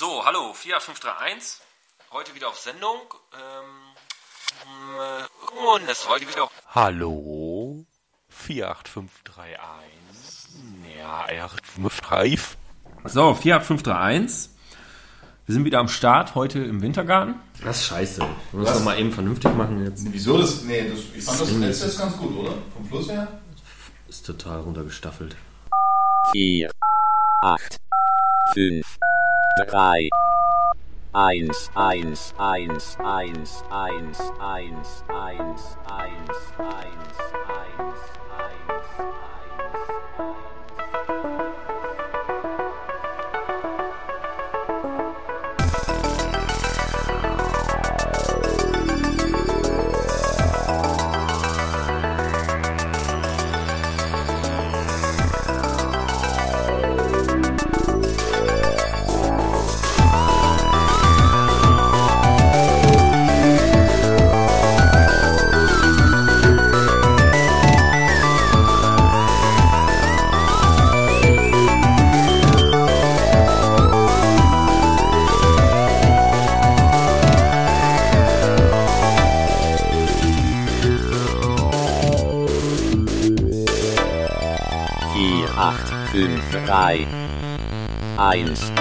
So, hallo, 48531. Heute wieder auf Sendung. Ähm, äh, und es heute wieder auf. Hallo? 48531. Ja, 855. So, 48531. Wir sind wieder am Start, heute im Wintergarten. Das ist scheiße. Muss Was? doch mal eben vernünftig machen jetzt. Wieso das? Nee, das, ich fand das letzte jetzt ganz gut, oder? Vom Fluss her? Ist total runtergestaffelt. vier, acht, fünf, 3 1 1 1 1 1 1 1 1 1 1 5, 3, 1.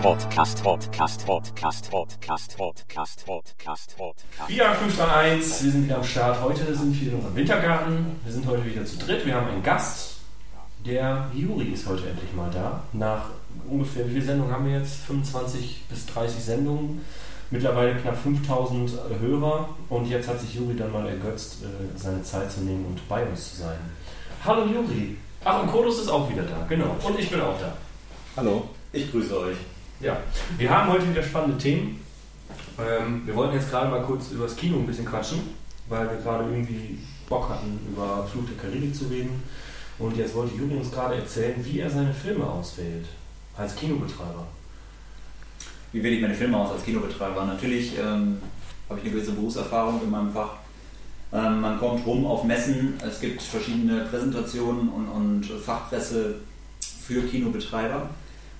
Podcast, Podcast, Podcast, Podcast, Podcast, Podcast, Podcast. Wir haben 5, 3, 1. wir sind wieder am Start. Heute sind wir in unserem Wintergarten. Wir sind heute wieder zu dritt. Wir haben einen Gast. Der Juri ist heute endlich mal da. Nach ungefähr, wie viel Sendungen haben wir jetzt? 25 bis 30 Sendungen. Mittlerweile knapp 5000 Hörer. Und jetzt hat sich Juri dann mal ergötzt, äh, seine Zeit zu nehmen und bei uns zu sein. Hallo Juri. Ach, und Kodus ist auch wieder da. Genau. Und ich bin auch da. Hallo, ich grüße euch. Ja, wir haben heute wieder spannende Themen. Ähm, wir wollten jetzt gerade mal kurz über das Kino ein bisschen quatschen, weil wir gerade irgendwie Bock hatten, über Fluch der Karibik zu reden. Und jetzt wollte Juri uns gerade erzählen, wie er seine Filme auswählt. Als Kinobetreiber. Wie wähle ich meine Filme aus als Kinobetreiber? Natürlich ähm, habe ich eine gewisse Berufserfahrung in meinem Fach. Ähm, man kommt rum auf Messen, es gibt verschiedene Präsentationen und, und Fachpresse für Kinobetreiber,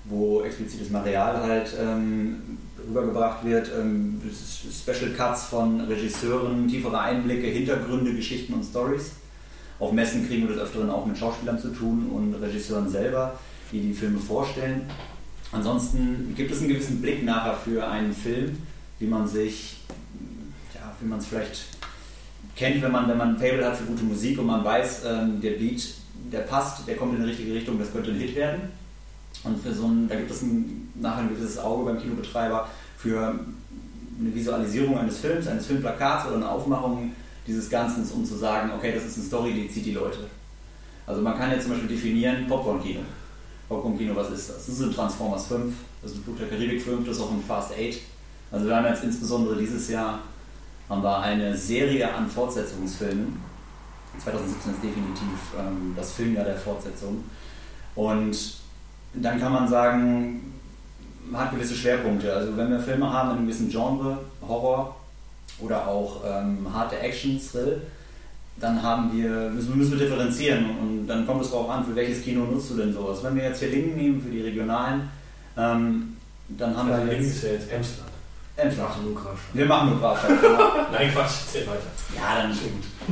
wo explizites Material halt ähm, rübergebracht wird. Ähm, Special Cuts von Regisseuren, tiefere Einblicke, Hintergründe, Geschichten und Stories. Auf Messen kriegen wir des Öfteren auch mit Schauspielern zu tun und Regisseuren selber, die die Filme vorstellen. Ansonsten gibt es einen gewissen Blick nachher für einen Film, wie man sich, ja, wie man es vielleicht kennt, wenn man, wenn man ein Fable hat für gute Musik und man weiß, ähm, der Beat, der passt, der kommt in die richtige Richtung, das könnte ein Hit werden. Und für so ein, da gibt es ein, nachher ein gewisses Auge beim Kinobetreiber für eine Visualisierung eines Films, eines Filmplakats oder eine Aufmachung dieses Ganzen, um zu sagen, okay, das ist eine Story, die zieht die Leute. Also man kann jetzt zum Beispiel definieren, Popcorn-Kino. Popcorn-Kino, was ist das? Das ist ein Transformers 5, das ist ein Flug der Karibik 5, das ist auch ein Fast 8. Also wir haben jetzt insbesondere dieses Jahr haben wir eine Serie an Fortsetzungsfilmen. 2017 ist definitiv ähm, das Filmjahr der Fortsetzung. Und dann kann man sagen, man hat gewisse Schwerpunkte. Also wenn wir Filme haben in einem gewissen Genre, Horror oder auch ähm, harte Action, Thrill, dann haben wir, müssen, müssen wir differenzieren und dann kommt es darauf an, für welches Kino nutzt du denn sowas. Wenn wir jetzt hier Lingen nehmen, für die regionalen, ähm, dann haben wir jetzt ja jetzt Emsland. Emsland. nur Grafschaft. Wir machen nur Grafschaft, genau. Nein, Quatsch, erzähl weiter. Ja, dann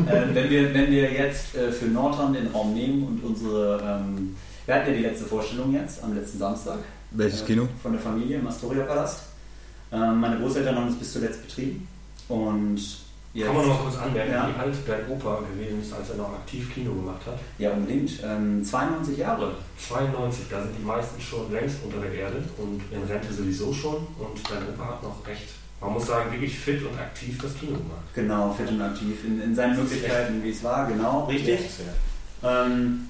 äh, wenn, wir, wenn wir jetzt äh, für Nordhorn den Raum nehmen und unsere, ähm, wir hatten ja die letzte Vorstellung jetzt am letzten Samstag. Welches äh, Kino? Von der Familie im Astoria Palast. Ähm, meine Großeltern haben es bis zuletzt betrieben und jetzt, Kann man noch mal kurz anmerken, Ja. wie alt dein Opa gewesen ist, als er noch aktiv Kino gemacht hat? ja unbedingt, ähm, 92 Jahre. 92, da sind die meisten schon längst unter der Erde und in Rente sowieso schon. Und dein Opa hat noch recht, man muss sagen, wirklich fit und aktiv das Kino gemacht. Genau, fit und aktiv in, in seinen Möglichkeiten, wie es war, genau, richtig. Ja. Ähm,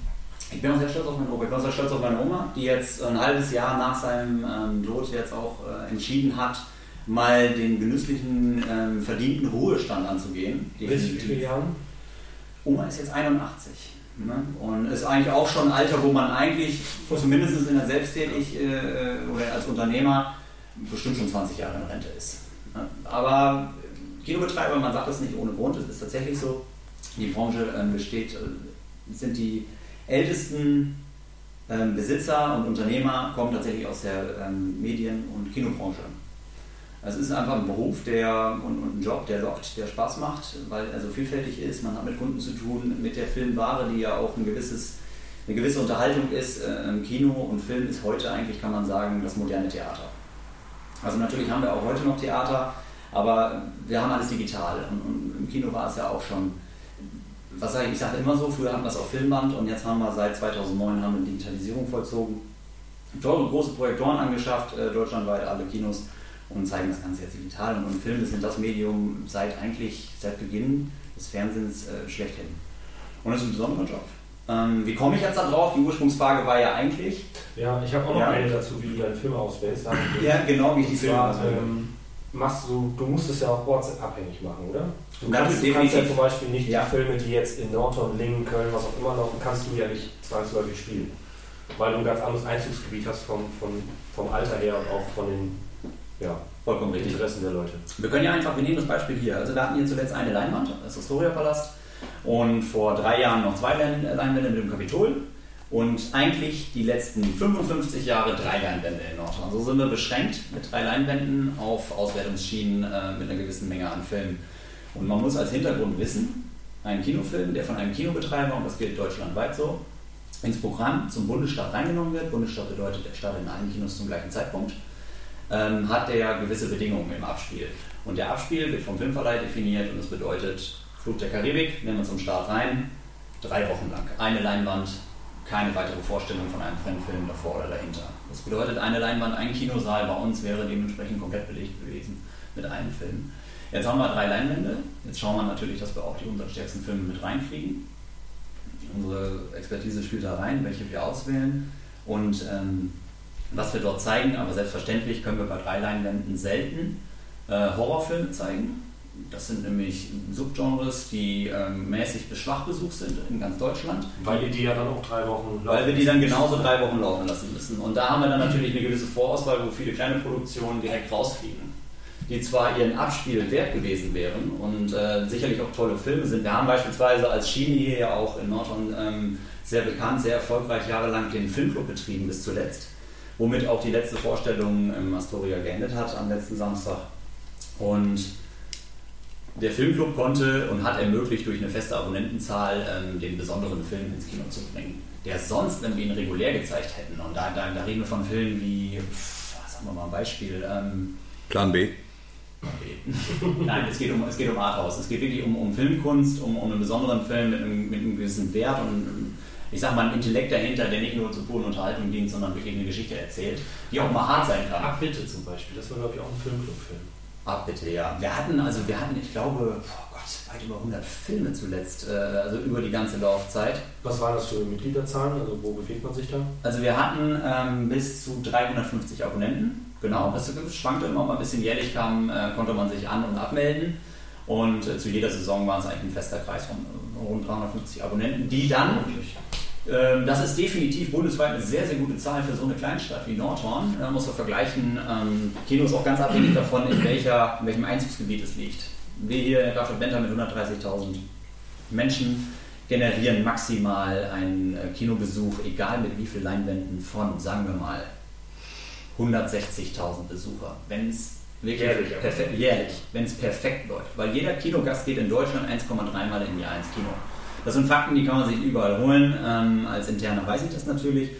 ich bin auch sehr stolz auf meinen Opa. Ich bin auch sehr stolz auf meine Oma, die jetzt ein halbes Jahr nach seinem ähm, Tod jetzt auch äh, entschieden hat, mal den genüsslichen, ähm, verdienten Ruhestand anzugehen. Bis wie viele Jahren? Oma ist jetzt 81. Ne? Und ist eigentlich auch schon ein Alter, wo man eigentlich, zumindest in der Selbsttätig äh, oder als Unternehmer, bestimmt schon 20 Jahre in Rente ist. Ne? Aber Kinobetreiber, man sagt das nicht ohne Grund, es ist tatsächlich so, die Branche ähm, besteht, äh, sind die ältesten ähm, Besitzer und Unternehmer kommen tatsächlich aus der ähm, Medien- und Kinobranche. Es ist einfach ein Beruf der, und, und ein Job, der lockt, der Spaß macht, weil er so vielfältig ist. Man hat mit Kunden zu tun, mit der Filmware, die ja auch ein gewisses, eine gewisse Unterhaltung ist. Äh, im Kino und Film ist heute eigentlich, kann man sagen, das moderne Theater. Also natürlich haben wir auch heute noch Theater, aber wir haben alles digital. Und, und im Kino war es ja auch schon, was sage ich, ich sage immer so, früher hatten wir es auf Filmband und jetzt haben wir seit 2009 haben wir Digitalisierung vollzogen. Teure große Projektoren angeschafft, äh, deutschlandweit alle Kinos und zeigen das Ganze jetzt digital. Und, und Filme sind das Medium seit eigentlich, seit Beginn des Fernsehens äh, schlechthin. Und das ist ein besonderer Job. Ähm, wie komme ich jetzt da drauf? Die Ursprungsfrage war ja eigentlich. Ja, ich habe auch noch Ja. eine dazu, wie du deine Filme auswählst. Ja, genau, wie ich die Filme auswähle. ähm, machst du, du musst es ja auch ortsabhängig machen, oder? Du Das kannst, ist du kannst ja zum Beispiel nicht Ja. die Filme, die jetzt in Nordhorn, Lingen, Köln, was auch immer noch, kannst du ja nicht zwangsläufig spielen. Weil du ein ganz anderes Einzugsgebiet hast vom, vom, vom Alter her und auch von den ja, Vollkommen richtig. Interessen der Leute. Wir können ja einfach, wir nehmen das Beispiel hier. Also wir hatten hier zuletzt eine Leinwand, das Historia-Palast, und vor drei Jahren noch zwei Lein- Leinwände mit dem Kapitol. Und eigentlich die letzten 55 Jahre drei Leinwände in Nordhorn. So sind wir beschränkt mit drei Leinwänden auf Auswertungsschienen äh, mit einer gewissen Menge an Filmen. Und man muss als Hintergrund wissen, ein Kinofilm, der von einem Kinobetreiber, und das gilt deutschlandweit so, ins Programm zum Bundesstaat reingenommen wird. Bundesstaat bedeutet, der startet in allen Kinos zum gleichen Zeitpunkt ähm, hat der ja gewisse Bedingungen im Abspiel. Und der Abspiel wird vom Filmverleih definiert und das bedeutet Flug der Karibik, nehmen wir zum Start rein, drei Wochen lang. Eine Leinwand, keine weitere Vorstellung von einem Fremdfilm davor oder dahinter. Das bedeutet, eine Leinwand, ein Kinosaal bei uns wäre dementsprechend komplett belegt gewesen mit einem Film. Jetzt haben wir drei Leinwände. Jetzt schauen wir natürlich, dass wir auch die umsatzstärksten Filme mit reinkriegen. Unsere Expertise spielt da rein, welche wir auswählen. Und ähm, was wir dort zeigen, aber selbstverständlich können wir bei drei Leinwänden selten äh, Horrorfilme zeigen. Das sind nämlich Subgenres, die ähm, mäßig bis schwach besucht sind in ganz Deutschland, Weil ihr die ja dann auch drei Wochen weil wir die dann genauso drei Wochen laufen lassen müssen. Und da haben wir dann natürlich eine gewisse Vorauswahl, wo viele kleine Produktionen direkt rausfliegen, die zwar ihren Abspiel wert gewesen wären und äh, sicherlich auch tolle Filme sind. Wir haben beispielsweise als Schiene hier ja auch in Nordhorn ähm, sehr bekannt, sehr erfolgreich jahrelang den Filmclub betrieben bis zuletzt, womit auch die letzte Vorstellung im Astoria geendet hat am letzten Samstag. Und der Filmclub konnte und hat ermöglicht, durch eine feste Abonnentenzahl ähm, den besonderen Film ins Kino zu bringen. Der sonst, wenn wir ihn regulär gezeigt hätten, und da, da, da reden wir von Filmen wie, pff, sagen wir mal ein Beispiel, ähm, Plan B. Nein, es geht um, es geht um Arthouse. Es geht wirklich um, um Filmkunst, um, um einen besonderen Film mit einem, mit einem gewissen Wert und ähm, ich sag mal ein Intellekt dahinter, der nicht nur zur puren Unterhaltung dient, sondern wirklich eine Geschichte erzählt, die auch mal hart sein kann. Ach bitte zum Beispiel, das war glaube ich auch ein Filmclub-Film. Ah, bitte, ja. Wir hatten, also wir hatten, ich glaube, oh Gott, weit über 100 Filme zuletzt, äh, also über die ganze Laufzeit. Was waren das für Mitgliederzahlen? Also wo bewegt man sich da? Also wir hatten ähm, bis zu 350 Abonnenten. Genau, das schwankte immer mal ein bisschen. Jährlich kam, äh, konnte man sich an- und abmelden. Und äh, zu jeder Saison waren es eigentlich ein fester Kreis von äh, rund 350 Abonnenten, die dann, ähm, das ist definitiv bundesweit eine sehr, sehr gute Zahl für so eine Kleinstadt wie Nordhorn. Da muss man vergleichen, ähm, Kino ist auch ganz abhängig davon, in, welcher, in welchem Einzugsgebiet es liegt. Wir hier in Grafschaft Benter mit 130.000 Menschen generieren maximal einen äh, Kinobesuch, egal mit wie vielen Leinwänden, von, sagen wir mal, 160.000 Besucher. Wenn es wirklich Jährlich, perfekt, jährlich, wenn es perfekt läuft. Weil jeder Kinogast geht in Deutschland 1,3 Mal im Jahr ins Kino. Das sind Fakten, die kann man sich überall holen. Ähm, als Interner weiß ich das natürlich.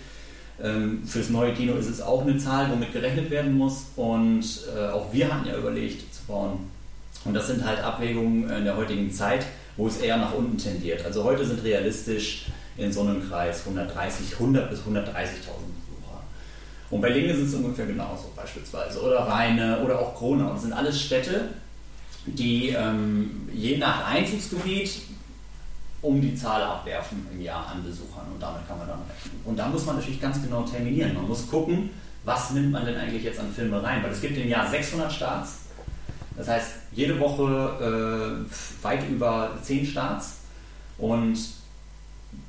Ähm, fürs neue Kino ist es auch eine Zahl, womit gerechnet werden muss. Und äh, auch wir hatten ja überlegt zu bauen. Und das sind halt Abwägungen in der heutigen Zeit, wo es eher nach unten tendiert. Also heute sind realistisch in so einem Kreis 130, 100 bis 130.000 Besucher. Und bei Lingen sind es ungefähr genauso beispielsweise. Oder Rheine oder auch Kronau. Das sind alles Städte, die ähm, je nach Einzugsgebiet um die Zahl abwerfen im Jahr an Besuchern. Und damit kann man dann rechnen. Und da muss man natürlich ganz genau terminieren. Man muss gucken, was nimmt man denn eigentlich jetzt an Filme rein. Weil es gibt im Jahr 600 Starts. Das heißt, jede Woche äh, weit über 10 Starts. Und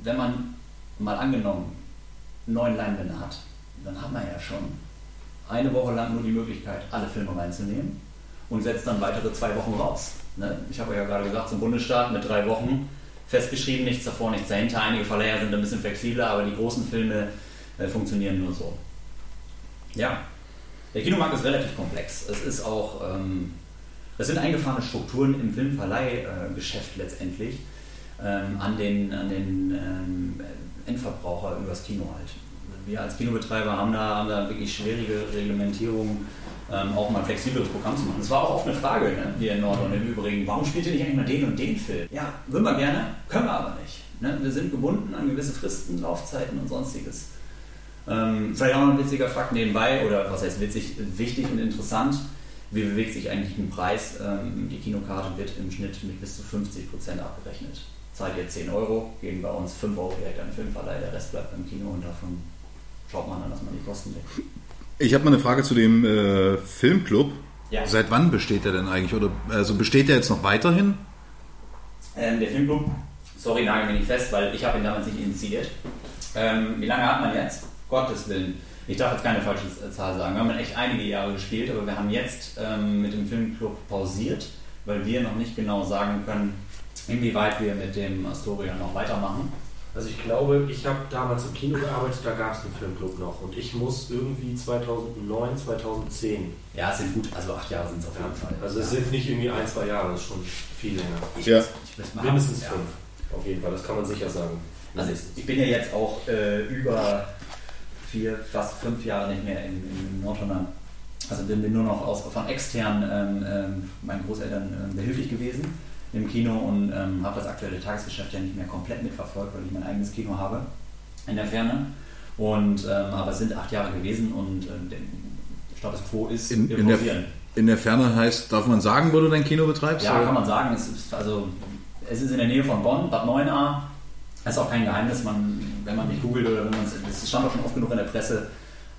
wenn man mal angenommen neun Leinwände hat, dann hat man ja schon eine Woche lang nur die Möglichkeit, alle Filme reinzunehmen und setzt dann weitere zwei Wochen raus. Ne? Ich habe ja gerade gesagt, zum Bundesstaat mit drei Wochen festgeschrieben, nichts davor, nichts dahinter. Einige Verleiher sind ein bisschen flexibler, aber die großen Filme äh, funktionieren nur so. Ja, der Kinomarkt ist relativ komplex. Es ist auch, ähm, es sind eingefahrene Strukturen im Filmverleihgeschäft letztendlich ähm, an den, an den ähm, Endverbraucher übers Kino halt. Wir als Kinobetreiber haben da, haben da wirklich schwierige Reglementierungen, ähm, auch mal ein flexibleres Programm zu machen. Das war auch oft eine Frage ne, hier in Nordrhein im Übrigen. Warum spielt ihr nicht eigentlich mal den und den Film? Ja, würden wir gerne, können wir aber nicht. Ne? Wir sind gebunden an gewisse Fristen, Laufzeiten und sonstiges. Ähm, vielleicht auch noch ein witziger Fakt nebenbei, oder was heißt witzig, wichtig und interessant. Wie bewegt sich eigentlich ein Preis? Ähm, die Kinokarte wird im Schnitt mit bis zu 50% abgerechnet. Zahlt ihr 10 Euro, geben bei uns 5 Euro direkt an den Filmverleih, der Rest bleibt beim Kino und davon schaut man dann, dass man die Kosten deckt. Ich habe mal eine Frage zu dem äh, Filmclub. Ja. Seit wann besteht der denn eigentlich? Oder also besteht der jetzt noch weiterhin? Ähm, der Filmclub, sorry, nagel mich nicht fest, weil ich habe ihn damals nicht initiiert. Ähm, wie lange hat man jetzt? Gottes Willen. Ich darf jetzt keine falsche Zahl sagen. Wir haben echt einige Jahre gespielt, aber wir haben jetzt ähm, mit dem Filmclub pausiert, weil wir noch nicht genau sagen können, inwieweit wir mit dem Astoria noch weitermachen. Also ich glaube, ich habe damals im Kino gearbeitet, da gab es den Filmclub noch und ich muss irgendwie 2009, 2010. Ja, es sind gut, also acht Jahre sind es auf jeden Fall. Also es sind nicht irgendwie ein, zwei Jahre, das ist schon viel länger. ich, Ja. ich muss mal Mindestens ja. fünf, auf jeden Fall, das kann man sicher sagen. Also ich bin ja jetzt auch äh, über vier, fast fünf Jahre nicht mehr in, in Nordrhein. Also bin, bin nur noch aus, von extern ähm, ähm, meinen Großeltern ähm, behilflich gewesen im Kino und ähm, habe das aktuelle Tagesgeschäft ja nicht mehr komplett mitverfolgt, weil ich mein eigenes Kino habe in der Ferne. Und, ähm, aber es sind acht Jahre gewesen und ähm, der Status quo ist, In, in, der, in der Ferne heißt, darf man sagen, wo du dein Kino betreibst? Ja, oder? kann man sagen. Es ist, also, es ist in der Nähe von Bonn, Bad Neuenahr. Das ist auch kein Geheimnis, man, wenn man mich googelt oder wenn man es stand auch schon oft genug in der Presse.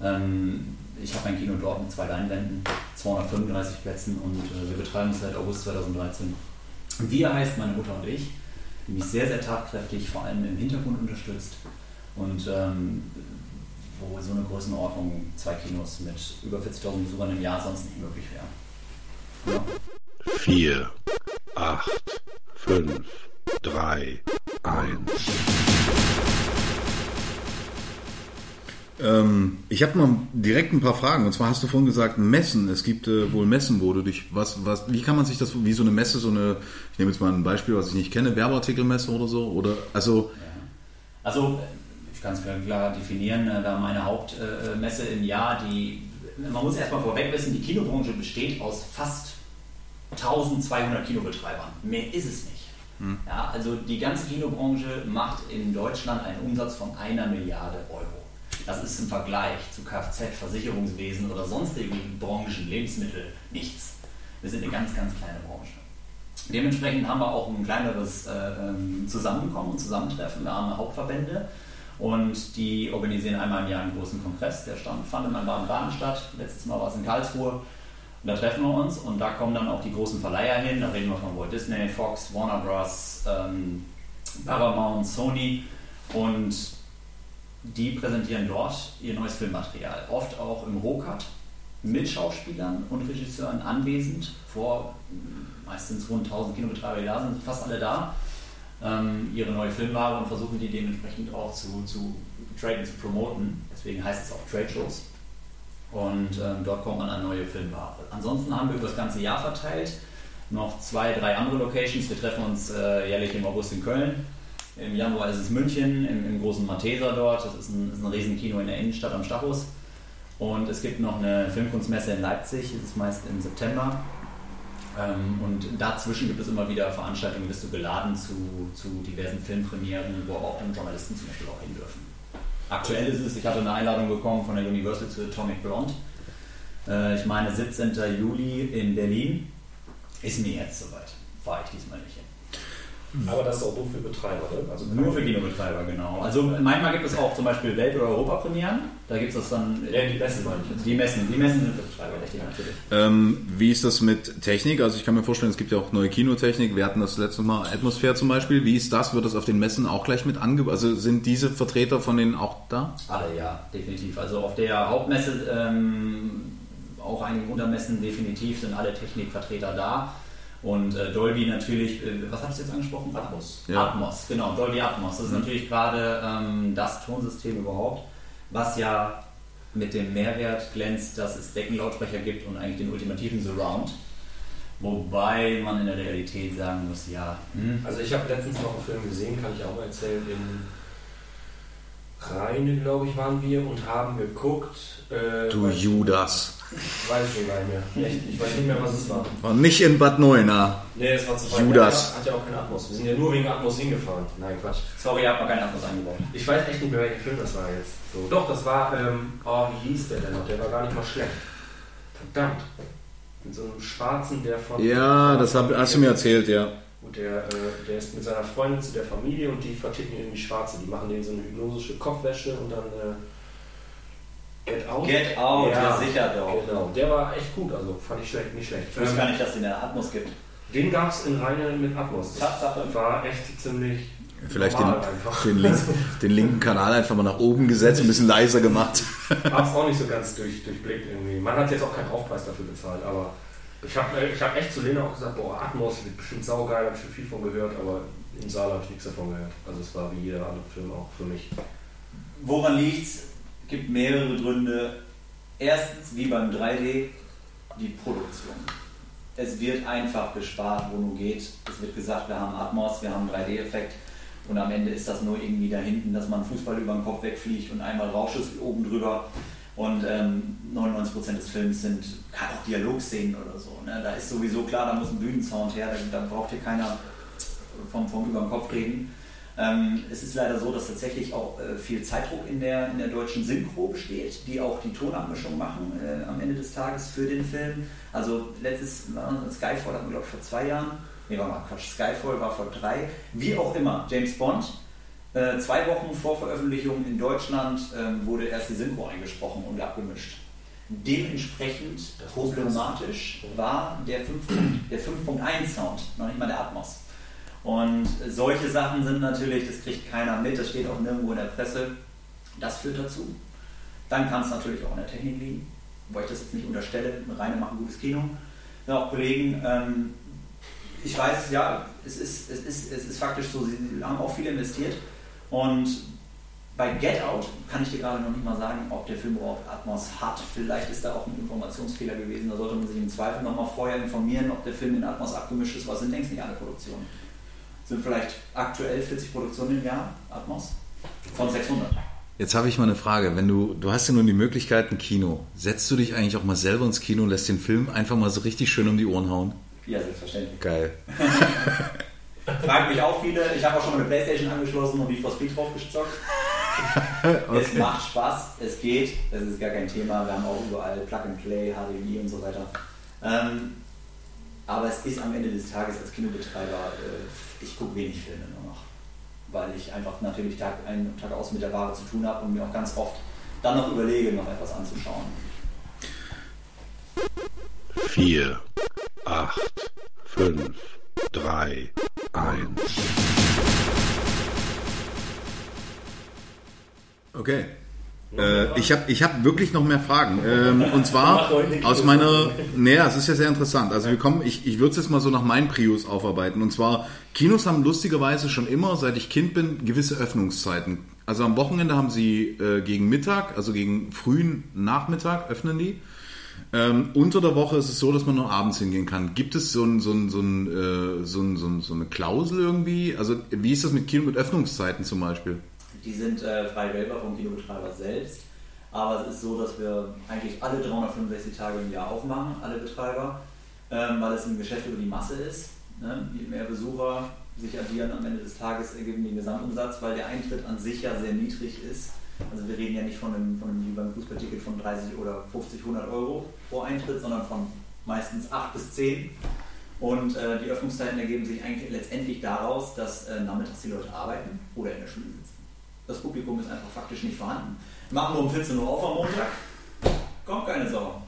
Ähm, ich habe ein Kino dort mit zwei Leinwänden, 235 Plätzen und äh, wir betreiben es seit August 2013. Wir heißt meine Mutter und ich, die mich sehr, sehr tatkräftig vor allem im Hintergrund unterstützt und ähm, wo so eine Größenordnung, zwei Kinos mit über 40.000 Besuchern im Jahr sonst nicht möglich wäre. Ja. 4, 8, 5, 3, 1. Ähm, ich habe mal direkt ein paar Fragen. Und zwar hast du vorhin gesagt, Messen. Es gibt äh, wohl Messen, wo du dich. Was, was, wie kann man sich das, wie so eine Messe, so eine, ich nehme jetzt mal ein Beispiel, was ich nicht kenne, Werbeartikelmesse oder so? Oder also Also, ich kann es klar definieren, äh, da meine Hauptmesse im Jahr, die, man muss erstmal vorweg wissen, die Kinobranche besteht aus fast 1200 Kinobetreibern. Mehr ist es nicht. Ja, also die ganze Kinobranche macht in Deutschland einen Umsatz von einer Milliarde Euro. Das ist im Vergleich zu Kfz, Versicherungswesen oder sonstigen Branchen, Lebensmittel, nichts. Wir sind eine ganz, ganz kleine Branche. Dementsprechend haben wir auch ein kleineres äh, ähm, Zusammenkommen und Zusammentreffen. Wir haben Hauptverbände und die organisieren einmal im Jahr einen großen Kongress. Der stand, fand in Baden-Baden statt. Letztes Mal war es in Karlsruhe. Und da treffen wir uns und da kommen dann auch die großen Verleiher hin. Da reden wir von Walt Disney, Fox, Warner Bros., ähm, Paramount, Sony und die präsentieren dort ihr neues Filmmaterial. Oft auch im Rohcut mit Schauspielern und Regisseuren anwesend. Vor mm, meistens rund 1000 Kinobetreiber, die da sind, fast alle da. Ähm, ihre neue Filmware und versuchen die dementsprechend auch zu, zu traden, zu promoten. Deswegen heißt es auch Trade Shows. Und ähm, dort kommt man an neue Filmware. Ansonsten haben wir über das ganze Jahr verteilt noch zwei, drei andere Locations. Wir treffen uns äh, jährlich im August in Köln. Im Januar ist es München, im, im großen Matheser dort. Das ist ein, ist ein Riesenkino in der Innenstadt am Stachus. Und es gibt noch eine Filmkunstmesse in Leipzig, das ist meist im September. Ähm, und dazwischen gibt es immer wieder Veranstaltungen, bist du geladen zu, zu diversen Filmpremieren, wo auch dann Journalisten zum Beispiel auch hin dürfen. Aktuell ist es, ich hatte eine Einladung bekommen von der Universal zu Atomic Blonde. Äh, ich meine 17. Juli in Berlin. Ist mir jetzt soweit. Fahre ich diesmal nicht. Aber das ist auch nur für Betreiber, ne? Also Nur für Kinobetreiber, genau. Also manchmal gibt es auch zum Beispiel Welt- oder Europapremieren. Da gibt es das dann. Ja, die Messen meine ich. Die Messen, die Messen sind für Betreiber, richtig, natürlich. ähm, wie ist das mit Technik? Also ich kann mir vorstellen, es gibt ja auch neue Kinotechnik. Wir hatten das letzte Mal Atmosphäre zum Beispiel. Wie ist das? Wird das auf den Messen auch gleich mit angeboten? Also sind diese Vertreter von denen auch da? Alle, ja, definitiv. Also auf der Hauptmesse, ähm, auch einigen Untermessen definitiv sind alle Technikvertreter da. Und äh, Dolby natürlich, äh, was hast du jetzt angesprochen? Atmos. Ja. Atmos, genau, Dolby Atmos. Das ist natürlich gerade ähm, das Tonsystem überhaupt. was ja mit dem Mehrwert glänzt, dass es Deckenlautsprecher gibt und eigentlich den ultimativen Surround. Wobei man in der Realität sagen muss, ja, hm, Also ich habe letztens noch einen Film gesehen, kann ich auch mal erzählen, in Rheine, glaube ich, waren wir und haben geguckt. Äh, Du Judas. Weiß ich schon gar nicht mehr. Echt, ich weiß nicht mehr, was es war. War nicht in Bad Neuenahr. Nee, es war zu weit. Judas. Hat ja, hat ja auch keine Atmos. Wir sind ja nur wegen Atmos hingefahren. Nein, Quatsch. sorry, ihr habt noch keinen Atmos eingebaut. Ich weiß echt nicht mehr, welcher Film das war jetzt. So. Doch, das war, ähm, oh, wie hieß der denn noch? Der war gar nicht mal schlecht. Verdammt. Mit so einem Schwarzen, der von. Ja, das hab, hast du mir erzählt, ja. Und der, äh, der ist mit seiner Freundin zu der Familie und die verticken irgendwie Schwarze. Die machen denen so eine hypnosische Kopfwäsche und dann äh, Get Out. Get Out, ja, ja, sicher doch. Genau, der war echt gut, also fand ich schlecht, nicht schlecht. Ich wusste Ähm, gar nicht, dass es in der Atmos gibt. Den gab es in Rheine mit Atmos. Das Tatsache. war echt ziemlich Vielleicht den, den, links, den linken Kanal einfach mal nach oben gesetzt, ein bisschen leiser gemacht. Hab's auch nicht so ganz durch, durchblickt irgendwie. Man hat jetzt auch keinen Aufpreis dafür bezahlt, aber ich habe ich hab echt zu Lena auch gesagt, boah, Atmos wird bestimmt saugeil, habe ich schon viel von gehört, aber im Saal habe ich nichts davon gehört. Also es war wie jeder andere Film auch für mich. Woran liegt's? Gibt mehrere Gründe. Erstens, wie beim 3D, die Produktion. Es wird einfach gespart, wo nur geht. Es wird gesagt, wir haben Atmos, wir haben 3D-Effekt und am Ende ist das nur irgendwie da hinten, dass man Fußball über den Kopf wegfliegt und einmal Rausch ist oben drüber. Und ähm, 99% des Films sind auch Dialogszenen oder so. Ne? Da ist sowieso klar, da muss ein Bühnensound her, da, da braucht hier keiner vom, vom über den Kopf reden. Ähm, es ist leider so, dass tatsächlich auch äh, viel Zeitdruck in der, in der deutschen Synchro besteht, die auch die Tonabmischung machen äh, am Ende des Tages für den Film. Also letztes äh, Skyfall hatten wir glaube ich vor zwei Jahren. Nee, war mal Quatsch, Skyfall war vor drei. Wie auch immer, James Bond. Äh, zwei Wochen vor Veröffentlichung in Deutschland ähm, wurde erst die Synchro eingesprochen und abgemischt. Dementsprechend problematisch war der 5.1 der 5.1 Sound, noch nicht mal der Atmos. Und solche Sachen sind natürlich, das kriegt keiner mit, das steht auch nirgendwo in der Presse. Das führt dazu. Dann kann es natürlich auch in der Technik liegen, wobei ich das jetzt nicht unterstelle. Reine machen gutes Kino. Ja, auch Kollegen, ähm, ich weiß, ja, es ist, es, ist, es ist faktisch so, sie haben auch viel investiert. Und bei Get Out kann ich dir gerade noch nicht mal sagen, ob der Film überhaupt Atmos hat. Vielleicht ist da auch ein Informationsfehler gewesen. Da sollte man sich im Zweifel nochmal vorher informieren, ob der Film in Atmos abgemischt ist, es sind längst nicht alle Produktionen. Sind vielleicht aktuell 40 Produktionen im Jahr Atmos? Von 600. Jetzt habe ich mal eine Frage. Wenn du, du hast ja nun die Möglichkeit, ein Kino. Setzt du dich eigentlich auch mal selber ins Kino und lässt den Film einfach mal so richtig schön um die Ohren hauen? Ja, selbstverständlich. Geil. Fragen mich auch viele. Ich habe auch schon mal eine Playstation angeschlossen und Need for Speed draufgezockt. Es macht Spaß, es geht, das ist gar kein Thema. Wir haben auch überall Plug and Play, HDMI und so weiter. Ähm, aber es ist am Ende des Tages als Kinobetreiber, äh, ich gucke wenig Filme nur noch. Weil ich einfach natürlich Tag ein und Tag aus mit der Ware zu tun habe und mir auch ganz oft dann noch überlege, noch etwas anzuschauen. 4, 8, 5, 3, 1. Okay. Äh, ich habe ich hab wirklich noch mehr Fragen. Ähm, und zwar aus meiner. Naja, es ist ja sehr interessant. Also wir kommen, ich, ich würde es jetzt mal so nach meinen Prius aufarbeiten. Und zwar, Kinos haben lustigerweise schon immer, seit ich Kind bin, gewisse Öffnungszeiten. Also am Wochenende haben sie äh, gegen Mittag, also gegen frühen Nachmittag öffnen die. Ähm, unter der Woche ist es so, dass man nur abends hingehen kann. Gibt es so, ein, so, ein, so, ein, äh, so, ein, so, so eine Klausel irgendwie? Also wie ist das mit Kino mit Öffnungszeiten zum Beispiel? Die sind äh, frei wählbar vom Kinobetreiber selbst. Aber es ist so, dass wir eigentlich alle 365 Tage im Jahr aufmachen, alle Betreiber, ähm, weil es ein Geschäft über die Masse ist. Ne? Je mehr Besucher sich addieren am Ende des Tages, ergeben den Gesamtumsatz, weil der Eintritt an sich ja sehr niedrig ist. Also wir reden ja nicht von einem, von einem beim Fußballticket von 30 oder 50, 100 Euro pro Eintritt, sondern von meistens 8 bis 10. Und äh, die Öffnungszeiten ergeben sich eigentlich letztendlich daraus, dass äh, nachmittags die Leute arbeiten oder in der Schule sitzen. Das Publikum ist einfach faktisch nicht vorhanden. Machen wir um 14 Uhr auf am Montag, kommt keine Sau.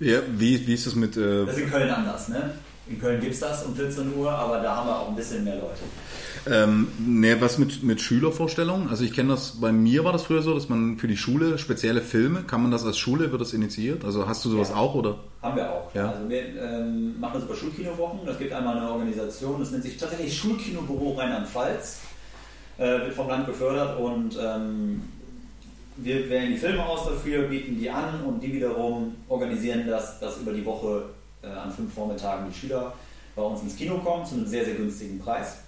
Ja, wie, wie ist das mit. Äh, Das ist in Köln anders, ne? In Köln gibt es das um 14 Uhr, aber da haben wir auch ein bisschen mehr Leute. ähm, ne, was mit, mit Schülervorstellungen? Also ich kenne das, bei mir war das früher so, dass man für die Schule spezielle Filme, kann man das als Schule, wird das initiiert? Also hast du sowas Ja. auch oder? Haben wir auch. Ja. Also wir ähm, machen das über Schulkinowochen. Das gibt einmal eine Organisation, das nennt sich tatsächlich Schulkinobüro Rheinland-Pfalz. Äh, wird vom Land gefördert und ähm, wir wählen die Filme aus dafür, bieten die an und die wiederum organisieren das, dass über die Woche äh, an fünf Vormittagen die Schüler bei uns ins Kino kommen zu einem sehr, sehr günstigen Preis.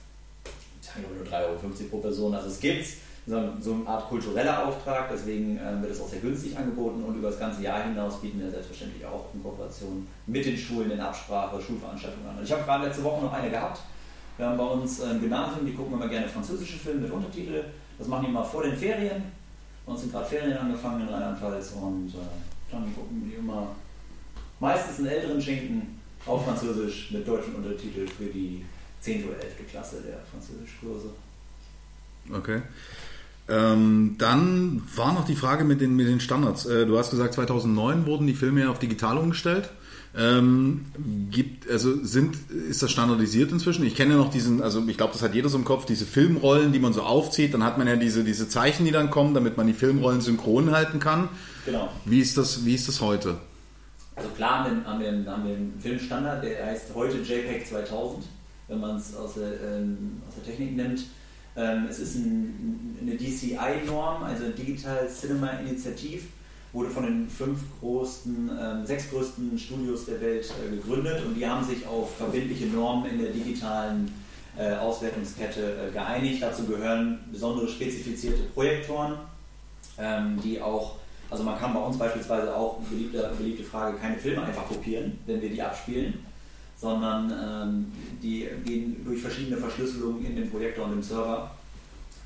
Ich sage nur 3,50 Euro pro Person. Also es gibt so so eine Art kultureller Auftrag, deswegen äh, wird es auch sehr günstig angeboten und über das ganze Jahr hinaus bieten wir selbstverständlich auch in Kooperation mit den Schulen in Absprache Schulveranstaltungen an. Und ich habe gerade letzte Woche noch eine gehabt. Wir haben bei uns ein Gymnasium, die gucken immer gerne französische Filme mit Untertitel. Das machen die mal vor den Ferien. Bei uns sind gerade Ferien angefangen in Rheinland-Pfalz und äh, dann gucken die immer meistens einen älteren Schinken auf Französisch mit deutschen Untertitel für die 10. oder 11. Klasse der Französischkurse. Okay. Ähm, dann war noch die Frage mit den, mit den Standards. Äh, du hast gesagt, 2009 wurden die Filme ja auf digital umgestellt. Ähm, gibt, also sind, ist das standardisiert inzwischen? Ich kenne ja noch diesen, also ich glaube, das hat jeder so im Kopf, diese Filmrollen, die man so aufzieht. Dann hat man ja diese, diese Zeichen, die dann kommen, damit man die Filmrollen synchron halten kann. Genau. Wie ist das, wie ist das heute? Also klar haben wir, einen- haben wir einen Filmstandard, der heißt heute JPEG 2000, wenn man es aus, der, ähm, aus der Technik nimmt. Ähm, es ist ein, eine DCI-Norm, also Digital Cinema Initiative, wurde von den fünf größten, ähm, sechs größten Studios der Welt äh, gegründet und die haben sich auf verbindliche Normen in der digitalen äh, Auswertungskette äh, geeinigt. Dazu gehören besondere spezifizierte Projektoren, ähm, die auch, also man kann bei uns beispielsweise auch, beliebte, beliebte Frage, keine Filme einfach kopieren, wenn wir die abspielen, sondern ähm, die gehen durch verschiedene Verschlüsselungen in den Projektor und im Server,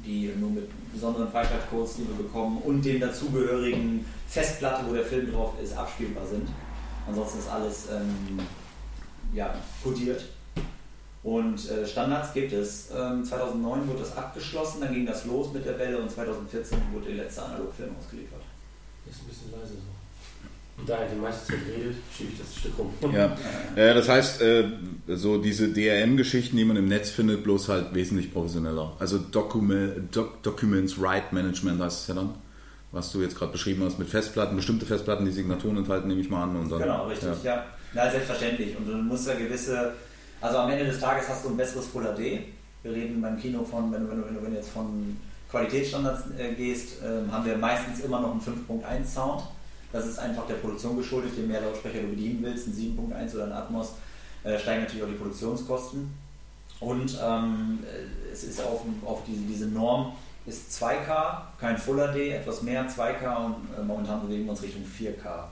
die nur mit besonderen Freischaltcodes, die wir bekommen, und dem dazugehörigen Festplatte, wo der Film drauf ist, abspielbar sind. Ansonsten ist alles ähm, ja, codiert. Und äh, Standards gibt es. Ähm, 2009 wurde das abgeschlossen, dann ging das los mit der Welle und 2014 wurde der letzte Analogfilm ausgeliefert. Ist ein bisschen leise so. Und da er die meiste Zeit redet, schiebe ich das Stück rum. Ja, äh, das heißt, äh, so diese DRM-Geschichten, die man im Netz findet, bloß halt wesentlich professioneller. Also Document, Doc, Documents Right Management heißt es ja dann, was du jetzt gerade beschrieben hast, mit Festplatten, bestimmte Festplatten, die Signaturen enthalten, nehme ich mal an. Und dann, Genau, richtig, Ja. ja. Na, selbstverständlich. Und du musst ja gewisse, also am Ende des Tages hast du ein besseres Full HD. Wir reden beim Kino von, wenn du, wenn du, wenn du jetzt von Qualitätsstandards äh, gehst, ähm, haben wir meistens immer noch einen 5.1 Sound. Das ist einfach der Produktion geschuldet. Je mehr Lautsprecher du bedienen willst, ein 7.1 oder ein Atmos, äh, steigen natürlich auch die Produktionskosten. Und ähm, äh, es ist auf, auf diese, diese Norm ist 2K, kein Full HD, etwas mehr 2K und äh, momentan bewegen wir uns Richtung 4K.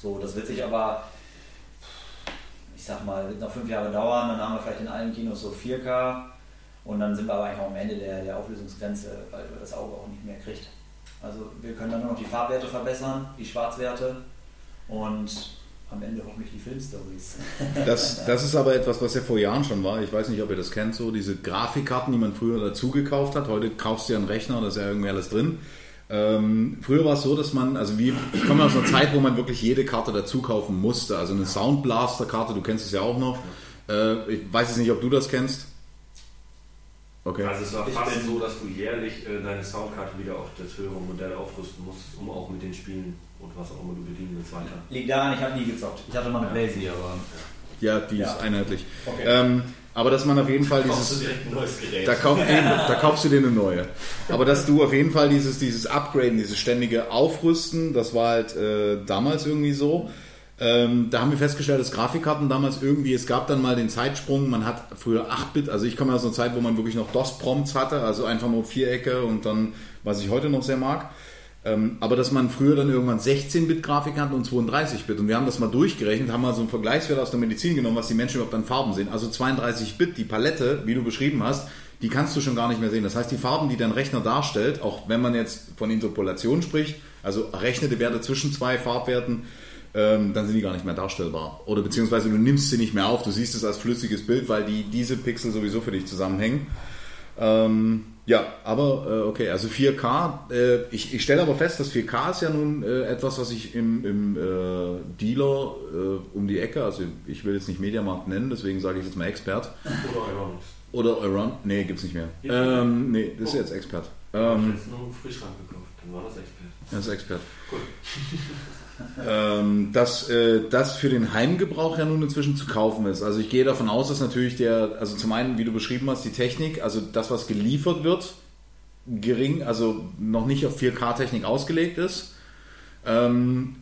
So, das wird sich aber, ich sag mal, wird noch fünf Jahre dauern, dann haben wir vielleicht in allen Kinos so 4K und dann sind wir aber eigentlich auch am Ende der, der Auflösungsgrenze, weil das Auge auch nicht mehr kriegt. Also wir können dann nur noch die Farbwerte verbessern, die Schwarzwerte und am Ende hoffentlich die Filmstories. Das, das ist aber etwas, was ja vor Jahren schon war. Ich weiß nicht, ob ihr das kennt, so diese Grafikkarten, die man früher dazu gekauft hat. Heute kaufst du ja einen Rechner, da ist ja irgendwie alles drin. Ähm, früher war es so, dass man, also wie, ich komme aus einer Zeit, wo man wirklich jede Karte dazu kaufen musste. Also eine Soundblaster-Karte, du kennst es ja auch noch. Äh, ich weiß jetzt nicht, ob du das kennst. Okay. Also es war Ich fast so, dass du jährlich äh, deine Soundkarte wieder auf das höhere Modell aufrüsten musstest, um auch mit den Spielen und was auch immer du bedienen willst weiter. Liegt daran, ich habe nie gezockt. Ich hatte mal eine Blazy, aber... Ja, die Ja. ist einheitlich. Okay. Ähm, aber dass man auf jeden Fall Kaufst du dieses. direkt ein neues Gerät. Da, kauf, da kaufst du dir eine neue. Aber dass du auf jeden Fall dieses, dieses Upgraden, dieses ständige Aufrüsten, das war halt äh, damals irgendwie so. Ähm, da haben wir festgestellt, dass Grafikkarten damals irgendwie, es gab dann mal den Zeitsprung, man hat früher 8-Bit, also ich komme aus einer Zeit, wo man wirklich noch DOS-Prompts hatte, also einfach nur Vierecke und dann, was ich heute noch sehr mag. Ähm, aber dass man früher dann irgendwann 16-Bit-Grafik hatte und 32-Bit. Und wir haben das mal durchgerechnet, haben mal so einen Vergleichswert aus der Medizin genommen, was die Menschen überhaupt an Farben sehen. Also 32-Bit, die Palette, wie du beschrieben hast, die kannst du schon gar nicht mehr sehen. Das heißt, die Farben, die dein Rechner darstellt, auch wenn man jetzt von Interpolation spricht, also errechnete Werte zwischen zwei Farbwerten, ähm, dann sind die gar nicht mehr darstellbar. Oder beziehungsweise du nimmst sie nicht mehr auf, du siehst es als flüssiges Bild, weil die diese Pixel sowieso für dich zusammenhängen. Ähm, ja, aber äh, okay, also 4K. Äh, ich, ich stelle aber fest, dass 4K ist ja nun äh, etwas, was ich im, im äh, Dealer äh, um die Ecke, also ich will jetzt nicht Mediamarkt nennen, deswegen sage ich jetzt mal Expert. Oder Ironics. Oder Around, nee, gibt's nicht mehr. Gibt's nicht mehr? Ähm, nee, das ist jetzt Expert. Ich habe Ähm, jetzt nur einen Frischrank gekauft, dann war das Expert. das ist Expert. Cool. ähm, dass äh, das für den Heimgebrauch ja nun inzwischen zu kaufen ist. Also ich gehe davon aus, dass natürlich der, also zum einen, wie du beschrieben hast, die Technik, also das, was geliefert wird, gering, also noch nicht auf 4K-Technik ausgelegt ist. Ähm,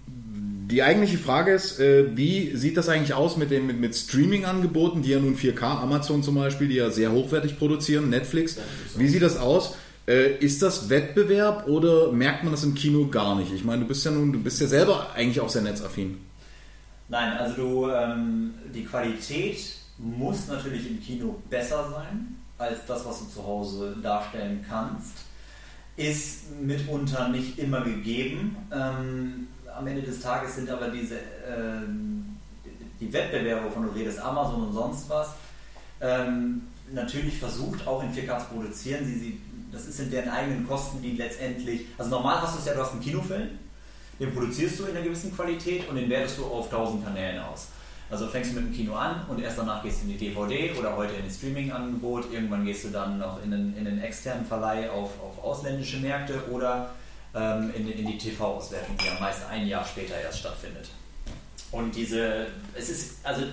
die eigentliche Frage ist, äh, wie sieht das eigentlich aus mit, mit, mit Streaming-Angeboten, die ja nun 4K, Amazon zum Beispiel, die ja sehr hochwertig produzieren, Netflix. Wie sieht das aus? Äh, ist das Wettbewerb oder merkt man das im Kino gar nicht? Ich meine, du bist ja nun, du bist ja selber eigentlich auch sehr netzaffin. Nein, also du, ähm, die Qualität muss natürlich im Kino besser sein als das, was du zu Hause darstellen kannst. Ist mitunter nicht immer gegeben. Ähm, am Ende des Tages sind aber diese ähm, die Wettbewerbe, wovon du redest, Amazon und sonst was, ähm, natürlich versucht auch in 4K zu produzieren. Sie, sie, das ist in deren eigenen Kosten, die letztendlich. Also normal hast du es ja, du hast einen Kinofilm, den produzierst du in einer gewissen Qualität und den wertest du auf 1000 Kanälen aus. Also fängst du mit dem Kino an und erst danach gehst du in die DVD oder heute in ein Streaming-Angebot. Irgendwann gehst du dann noch in einen, in einen externen Verleih auf, auf ausländische Märkte oder ähm, in, in die TV-Auswertung, die ja meist ein Jahr später erst stattfindet. Und diese, es ist, also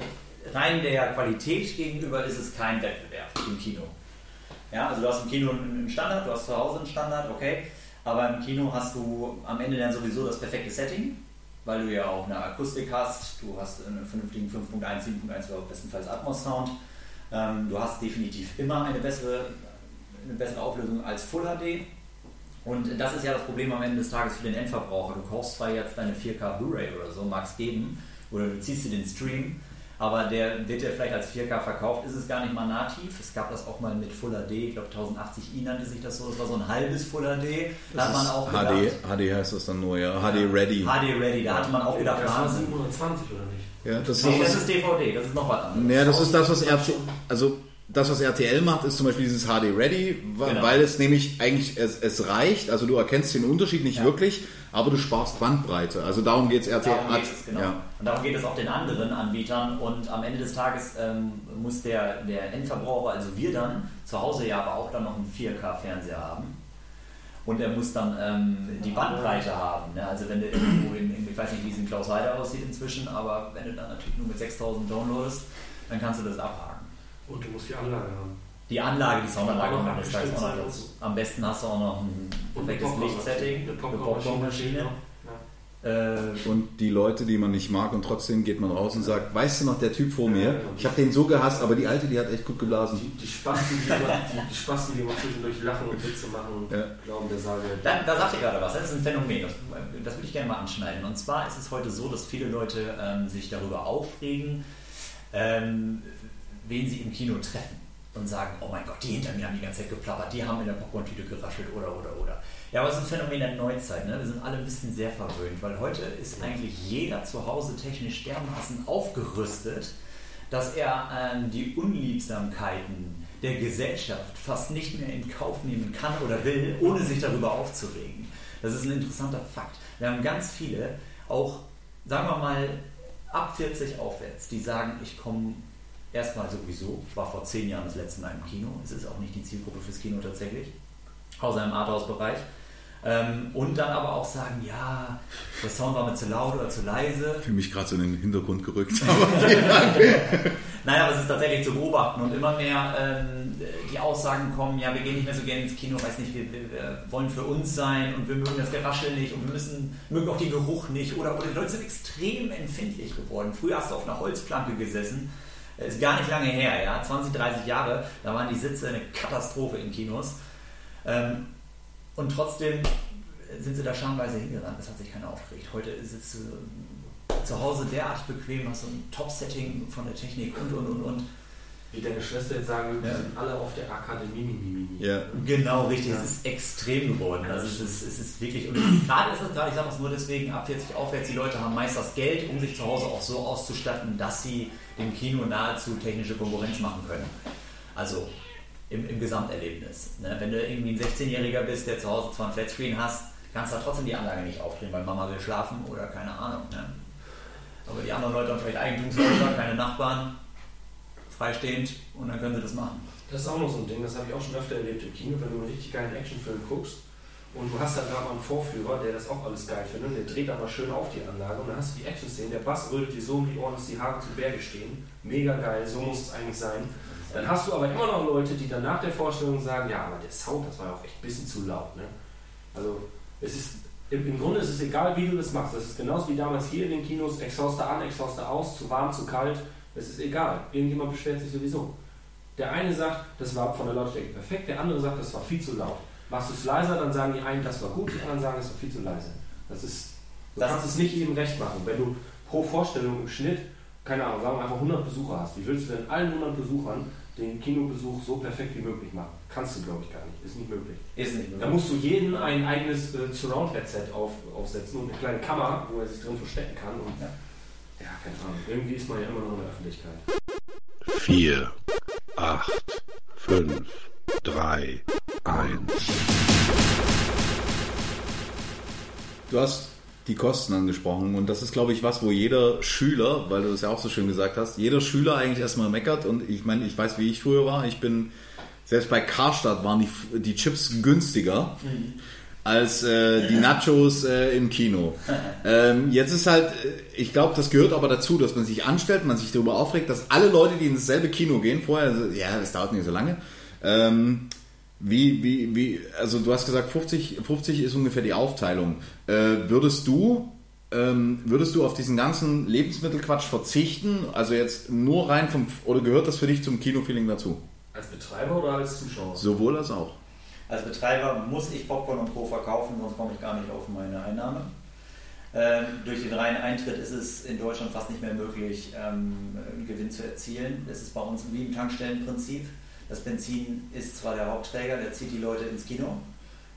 rein der Qualität gegenüber ist es kein Wettbewerb im Kino. Ja, also du hast im Kino einen Standard, du hast zu Hause einen Standard, okay, aber im Kino hast du am Ende dann sowieso das perfekte Setting, weil du ja auch eine Akustik hast, du hast einen vernünftigen 5.1, 7.1 oder bestenfalls Atmos-Sound, ähm, du hast definitiv immer eine bessere, eine bessere Auflösung als Full HD. Und das ist ja das Problem am Ende des Tages für den Endverbraucher. Du kaufst zwar jetzt deine 4K Blu-ray oder so, mag es geben, oder du ziehst dir den Stream, aber der wird ja vielleicht als 4K verkauft, ist es gar nicht mal nativ. Es gab das auch mal mit Full HD, ich glaube 1080i nannte sich das so, das war so ein halbes Full HD. Da hat man auch HD, gedacht, HD heißt das dann nur, ja. HD Ready. HD Ready, da hatte man auch gedacht, Das Wahnsinn. 720 oder nicht? Ja, das Nee, das ist, ist DVD, das ist noch was anderes. ja, das ist das, was RTL, also das, was RTL macht, ist zum Beispiel dieses HD Ready, Genau. weil es nämlich eigentlich, es, es reicht, also du erkennst den Unterschied nicht Ja. wirklich, aber du sparst Bandbreite. Also darum geht es RTL. Darum geht es, genau. Ja. Und darum geht es auch den anderen Anbietern. Und am Ende des Tages ähm, muss der, der Endverbraucher, also wir dann, zu Hause ja aber auch dann noch einen 4K-Fernseher haben. Und er muss dann ähm, die Bandbreite haben. Ne? Also wenn du irgendwo in, in, ich weiß nicht, wie es in Klaus Heider aussieht inzwischen, aber wenn du dann natürlich nur mit 6000 downloadest, dann kannst du das abhaken. Und du musst die Anlage haben. Die Anlage, die Soundanlage kommt jetzt gleich auch noch dazu. Am besten hast du auch noch ein perfektes Lichtsetting, Eine Popcornmaschine. Äh, Und die Leute, die man nicht mag und trotzdem geht man raus und sagt, weißt du noch, der Typ vor mir, Ja, ich habe den so gehasst, aber die alte, die hat echt gut geblasen. Die, die, Spasten, die, die, die Spasten, die immer zwischendurch lachen und Witze machen und Ja. glauben, der sage. Da, da sagt ihr gerade was, das ist ein Phänomen, das, das würde ich gerne mal anschneiden. Und zwar ist es heute so, dass viele Leute ähm, sich darüber aufregen, ähm, wen sie im Kino treffen und sagen, oh mein Gott, die hinter mir haben die ganze Zeit geplappert, die haben in der Popcorn-Tüte geraschelt oder oder oder. Ja, aber es ist ein Phänomen der Neuzeit, ne? wir sind alle ein bisschen sehr verwöhnt, weil heute ist eigentlich jeder zu Hause technisch dermaßen aufgerüstet, dass er ähm, die Unliebsamkeiten der Gesellschaft fast nicht mehr in Kauf nehmen kann oder will, ohne sich darüber aufzuregen. Das ist ein interessanter Fakt. Wir haben ganz viele, auch sagen wir mal ab 40 aufwärts, die sagen, ich komme erstmal sowieso, war vor zehn Jahren das letzte Mal im Kino, es ist auch nicht die Zielgruppe fürs Kino tatsächlich, außer im Arthouse-Bereich. Ähm, und dann aber auch sagen, ja, der Sound war mir zu laut oder zu leise. Ich fühle mich gerade so in den Hintergrund gerückt. Nein, aber es ist tatsächlich zu beobachten und immer mehr ähm, die Aussagen kommen, ja, wir gehen nicht mehr so gerne ins Kino, weiß nicht, wir, wir, wollen für uns sein und wir mögen das Geraschel nicht und wir müssen, mögen auch den Geruch nicht oder, oder die Leute sind extrem empfindlich geworden. Früher hast du auf einer Holzplanke gesessen, ist gar nicht lange her, ja, 20, 30 Jahre, da waren die Sitze eine Katastrophe in Kinos. Ähm, und trotzdem sind sie da schamweise hingerannt, es hat sich keiner aufgeregt. Heute sitzt du zu Hause derart bequem, hast so ein Top-Setting von der Technik und und und und. Wie deine Schwester jetzt sagen würde, Ja. wir sind alle auf der Akademie. Mi, mi, mi, mi. ja. Genau, richtig. Ja. Es ist extrem geworden. Also es ist, es ist wirklich. Und gerade ist es gerade, ich sage das nur deswegen, ab 40 aufwärts, die Leute haben meist das Geld, um sich zu Hause auch so auszustatten, dass sie dem Kino nahezu technische Konkurrenz machen können. Also im, im Gesamterlebnis. Ne? Wenn du irgendwie ein 16-Jähriger bist, der zu Hause zwar ein Flatscreen hast, kannst du da trotzdem die Anlage nicht aufdrehen, weil Mama will schlafen oder keine Ahnung. Ne? Aber die anderen Leute haben vielleicht Eigentumshäuser, keine Nachbarn, freistehend und dann können sie das machen. Das ist auch noch so ein Ding, das habe ich auch schon öfter erlebt im Kino, wenn du einen richtig geilen Actionfilm guckst und du hast da gerade mal einen Vorführer, der das auch alles geil findet, der dreht aber schön auf die Anlage und dann hast du die Action-Szene, der Bass rödelt dir so um die Ohren, dass die Haare zu Berge stehen. Mega geil, so muss es eigentlich sein. Dann hast du aber immer noch Leute, die dann nach der Vorstellung sagen, ja, aber der Sound, das war ja auch echt ein bisschen zu laut. Ne? Also es ist, im, im Grunde ist es egal, wie du das machst. Das ist genauso wie damals hier in den Kinos, Exhauster an, Exhauster aus, zu warm, zu kalt. Es ist egal. Irgendjemand beschwert sich sowieso. Der eine sagt, das war von der Lautstärke perfekt, der andere sagt, das war viel zu laut. Machst du es leiser, dann sagen die einen, das war gut, die anderen sagen, es war viel zu leise. Das ist, du Das- kannst es nicht jedem recht machen. Wenn du pro Vorstellung im Schnitt, keine Ahnung, sagen wir einfach 100 Besucher hast, wie willst du denn allen 100 Besuchern den Kinobesuch so perfekt wie möglich machen? Kannst du, glaube ich, gar nicht. Ist nicht möglich. Ist nicht Da möglich. musst du jeden ein eigenes äh, Surround-Headset auf, aufsetzen und eine kleine Kamera, wo er sich drin verstecken kann. Und, Ja. ja, keine Ahnung. Irgendwie ist man ja immer noch in der Öffentlichkeit. 4, 8, 5, 3, 1. Du hast die Kosten angesprochen und das ist, glaube ich, was, wo jeder Schüler, weil du das ja auch so schön gesagt hast, jeder Schüler eigentlich erstmal meckert und ich meine, ich weiß, wie ich früher war. Ich bin, selbst bei Karstadt waren die, die Chips günstiger als äh, die Nachos äh, im Kino. Ähm, jetzt ist halt, äh, ich glaube, das gehört aber dazu, dass man sich anstellt, man sich darüber aufregt, dass alle Leute, die in dasselbe Kino gehen, vorher, so, ja, das dauert nicht so lange, ähm, wie, wie, wie, also du hast gesagt, 50, 50 ist ungefähr die Aufteilung. Äh, würdest du, ähm, würdest du auf diesen ganzen Lebensmittelquatsch verzichten? Also jetzt nur rein vom, oder gehört das für dich zum Kinofeeling dazu? Als Betreiber oder als Zuschauer? Sowohl als auch. Als Betreiber muss ich Popcorn und Co. verkaufen, sonst komme ich gar nicht auf meine Einnahme. Ähm, durch den reinen Eintritt ist es in Deutschland fast nicht mehr möglich, ähm, einen Gewinn zu erzielen. Es ist bei uns wie im Tankstellenprinzip. Das Benzin ist zwar der Hauptträger, der zieht die Leute ins Kino.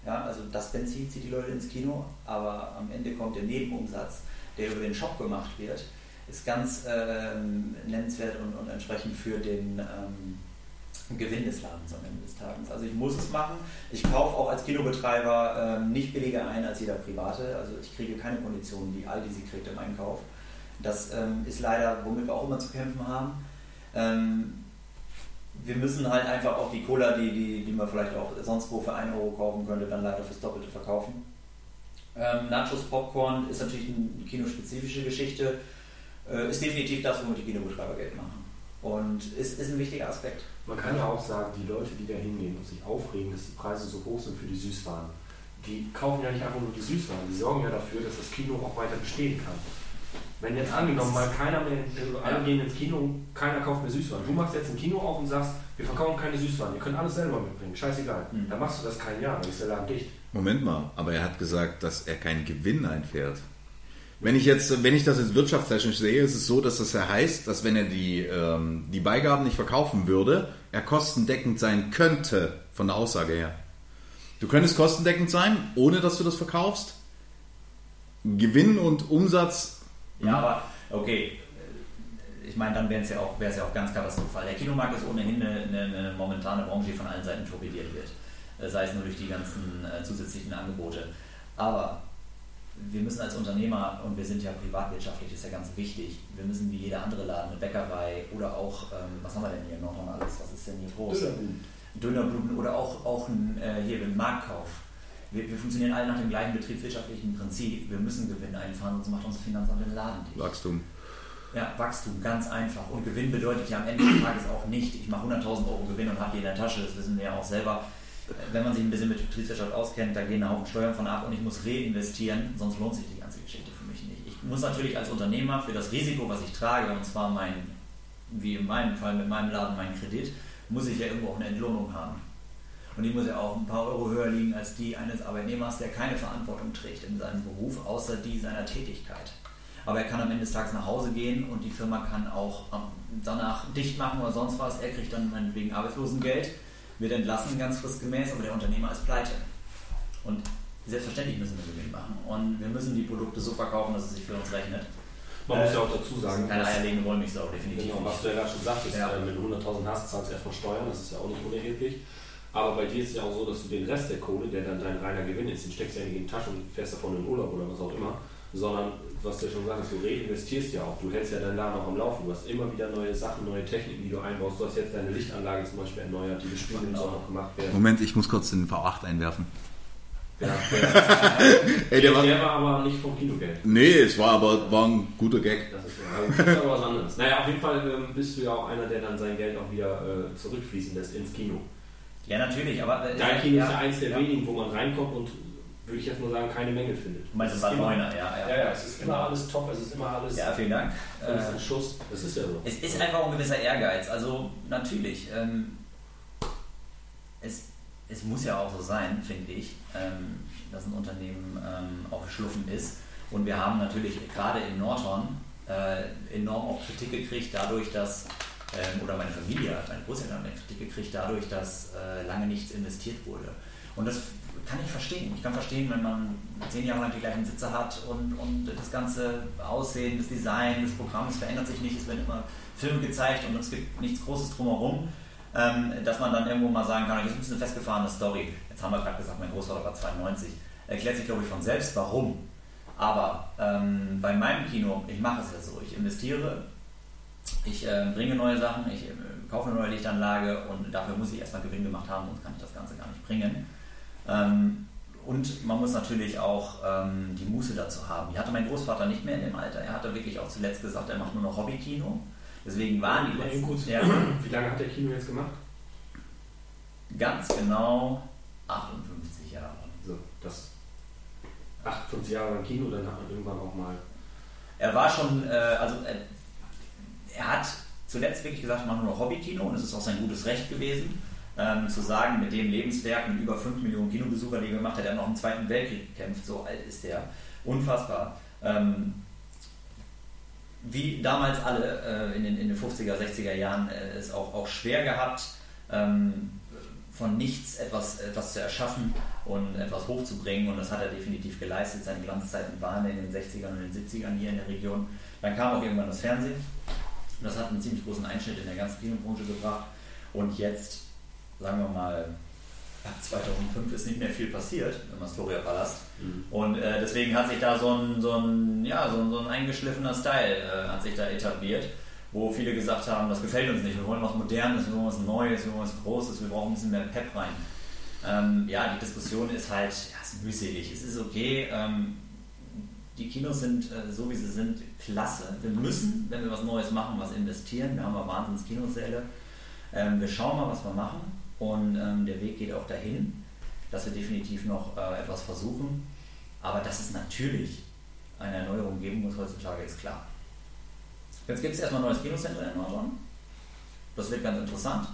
Ja, also das Benzin zieht die Leute ins Kino, aber am Ende kommt der Nebenumsatz, der über den Shop gemacht wird, ist ganz ähm, nennenswert und, und entsprechend für den ähm, Gewinn des Ladens am Ende des Tages. Also ich muss es machen. Ich kaufe auch als Kinobetreiber ähm, nicht billiger ein als jeder Private. Also ich kriege keine Konditionen, die Aldi sie kriegt im Einkauf. Das ähm, ist leider, womit wir auch immer zu kämpfen haben. Wir müssen halt einfach auch die Cola, die, die, die man vielleicht auch sonst wo für 1 Euro kaufen könnte, dann leider fürs Doppelte verkaufen. Ähm, Nachos Popcorn ist natürlich eine kinospezifische Geschichte. Äh, ist definitiv das, womit die Kinobetreiber Geld machen. Und ist, ist ein wichtiger Aspekt. Man kann ja auch sagen, die Leute, die da hingehen und sich aufregen, dass die Preise so hoch sind für die Süßwaren, die kaufen ja nicht einfach nur die Süßwaren, die sorgen ja dafür, dass das Kino auch weiter bestehen kann. Wenn jetzt angenommen mal keiner mehr, also alle gehen ins Kino, keiner kauft mehr Süßwaren. Du machst jetzt ein Kino auf und sagst, wir verkaufen keine Süßwaren, ihr könnt alles selber mitbringen, scheißegal. Mhm. Dann machst du das kein Jahr, dann ist der Laden dicht. Moment mal, aber er hat gesagt, dass er keinen Gewinn einfährt. Wenn ich jetzt, wenn ich das jetzt wirtschaftstechnisch sehe, ist es so, dass das ja heißt, dass wenn er die, ähm, die Beigaben nicht verkaufen würde, er kostendeckend sein könnte, von der Aussage her. Du könntest kostendeckend sein, ohne dass du das verkaufst. Gewinn und Umsatz. Ja, aber okay. Ich meine, dann wäre es ja, auch- ja auch ganz katastrophal. Der Kinomarkt ist ohnehin eine, eine, eine momentane Branche, die von allen Seiten torpediert wird. Äh, Sei es nur durch die ganzen äh, zusätzlichen Angebote. Aber wir müssen als Unternehmer, und wir sind ja privatwirtschaftlich, das ist ja ganz wichtig, wir müssen wie jeder andere Laden, eine Bäckerei oder auch, ähm, was haben wir denn hier noch noch alles? Was ist denn hier groß? Dönerbuden oder auch, auch ein, äh, hier im Marktkauf. Wir, wir funktionieren alle nach dem gleichen betriebswirtschaftlichen Prinzip. Wir müssen Gewinn einfahren, sonst macht unser Finanzamt den Laden dicht. Wachstum. Ja, Wachstum, ganz einfach. Und Gewinn bedeutet ja am Ende des Tages auch nicht, ich mache 100.000 Euro Gewinn und habe die in der Tasche. Das wissen wir ja auch selber. Äh, Wenn man sich ein bisschen mit Betriebswirtschaft auskennt, da gehen Haufen Steuern von ab und ich muss reinvestieren, sonst lohnt sich die ganze Geschichte für mich nicht. Ich muss natürlich als Unternehmer für das Risiko, was ich trage, und zwar mein, wie in meinem Fall mit meinem Laden, mein Kredit, muss ich ja irgendwo auch eine Entlohnung haben. Und die muss ja auch ein paar Euro höher liegen als die eines Arbeitnehmers, der keine Verantwortung trägt in seinem Beruf, außer die seiner Tätigkeit. Aber er kann am Ende des Tages nach Hause gehen und die Firma kann auch danach dicht machen oder sonst was. Er kriegt dann meinetwegen Arbeitslosengeld, wird entlassen ganz fristgemäß, aber der Unternehmer ist pleite. Und selbstverständlich müssen wir Gewinn machen. Und wir müssen die Produkte so verkaufen, dass es sich für uns rechnet. Man Äh, muss ja auch dazu sagen, Keine dass- eierlegende Wollmilchsau, definitiv Genau, was du ja gerade schon sagtest, Ja. äh, wenn du 100.000 hast, zahlst du erstmal Steuern, das ist ja auch nicht unerheblich. Aber bei dir ist es ja auch so, dass du den Rest der Kohle, der dann dein reiner Gewinn ist, den steckst du ja nicht in die Tasche und fährst davon in den Urlaub oder was auch immer, sondern, was du ja schon sagst, du reinvestierst ja auch. Du hältst ja deinen Laden auch am Laufen. Du hast immer wieder neue Sachen, neue Techniken, die du einbaust. Du hast jetzt deine Lichtanlage zum Beispiel erneuert, die Bespiegelung soll noch gemacht werden. Moment, ich muss kurz den V8 einwerfen. Ja, der, Ey, der war, der war aber nicht vom Kinogeld. nee, es war aber war ein guter Gag. Das ist, ja, das ist aber was anderes. Naja, auf jeden Fall ähm, bist du ja auch einer, der dann sein Geld auch wieder äh, zurückfließen lässt ins Kino. Ja, natürlich, aber. äh, ja, ist ja eins der ja. wenigen, wo man reinkommt und, würde ich jetzt mal sagen, keine Mängel findet. Du meinst, Es es war ist immer- Neuner, ja, ja. Ja, ja, es ist immer alles top, es ist immer alles, Ja, vielen Dank. alles Äh, ein Schuss. Das ist ja so. Es ist einfach ein gewisser Ehrgeiz. Also natürlich, ähm, es, es muss ja auch so sein, finde ich, ähm, dass ein Unternehmen ähm, auch schluffen ist. Und wir haben natürlich gerade in Nordhorn äh, enorm auch Kritik gekriegt dadurch, dass, ähm, oder meine Familie, meine Großeltern haben Kritik gekriegt dadurch, dass äh, lange nichts investiert wurde. Und das kann ich verstehen. Ich kann verstehen, wenn man zehn Jahre lang die gleichen Sitze hat und, und das ganze Aussehen, das Design des Programms verändert sich nicht. Es werden immer Filme gezeigt und es gibt nichts Großes drumherum, ähm, dass man dann irgendwo mal sagen kann, das ist ein bisschen eine festgefahrene Story. Jetzt haben wir gerade gesagt, mein Großvater war 92. Erklärt sich, glaube ich, von selbst, warum. Aber ähm, bei meinem Kino, ich mache es ja so, ich investiere, ich äh, bringe neue Sachen, ich äh, kaufe eine neue Lichtanlage und dafür muss ich erstmal Gewinn gemacht haben, sonst kann ich das Ganze gar nicht bringen. Ähm, und man muss natürlich auch ähm, die Muße dazu haben. Die hatte mein Großvater nicht mehr in dem Alter. Er hatte wirklich auch zuletzt gesagt, er macht nur noch Hobbykino. Deswegen waren die letzten kurz. ja, Wie lange hat der Kino jetzt gemacht? ganz genau 58 Jahre. So, das 58 Jahre lang Kino, dann hat man irgendwann auch mal. Er war schon, äh, also äh, er hat zuletzt wirklich gesagt, ich mache nur noch Hobbykino und es ist auch sein gutes Recht gewesen, ähm, zu sagen, mit dem Lebenswerk mit über 5 Millionen Kinobesucher, die er gemacht hat, er noch im Zweiten Weltkrieg gekämpft, so alt ist der, unfassbar. Ähm, wie damals alle äh, in, den, in den 50er, 60er Jahren äh, es auch, auch schwer gehabt, ähm, von nichts etwas, etwas zu erschaffen und etwas hochzubringen. Und das hat er definitiv geleistet. Seine Glanzzeiten waren in den 60ern und den 70ern hier in der Region. Dann kam auch irgendwann das Fernsehen. Und das hat einen ziemlich großen Einschnitt in der ganzen Kinobranche gebracht. Und jetzt, sagen wir mal, ab 2005 ist nicht mehr viel passiert im Astoria Palast. Und äh, deswegen hat sich da so ein, so ein, ja, so ein, so ein eingeschliffener Style äh, hat sich da etabliert, wo viele gesagt haben, das gefällt uns nicht, wir wollen was Modernes, wir wollen was Neues, wir wollen was Großes, wir brauchen ein bisschen mehr Pep rein. Ähm, ja, die Diskussion ist halt ja, ist mühselig. Es ist okay, ähm, die Kinos sind äh, so wie sie sind klasse. Wir müssen, wenn wir was Neues machen, was investieren. Wir haben ja wahnsinns Kinosäle. Ähm, wir schauen mal, was wir machen und ähm, der Weg geht auch dahin, dass wir definitiv noch äh, etwas versuchen. Aber dass es natürlich eine Erneuerung geben muss heutzutage, ist klar. Jetzt gibt es erstmal ein neues Kinocenter in Nordhorn. Das wird ganz interessant.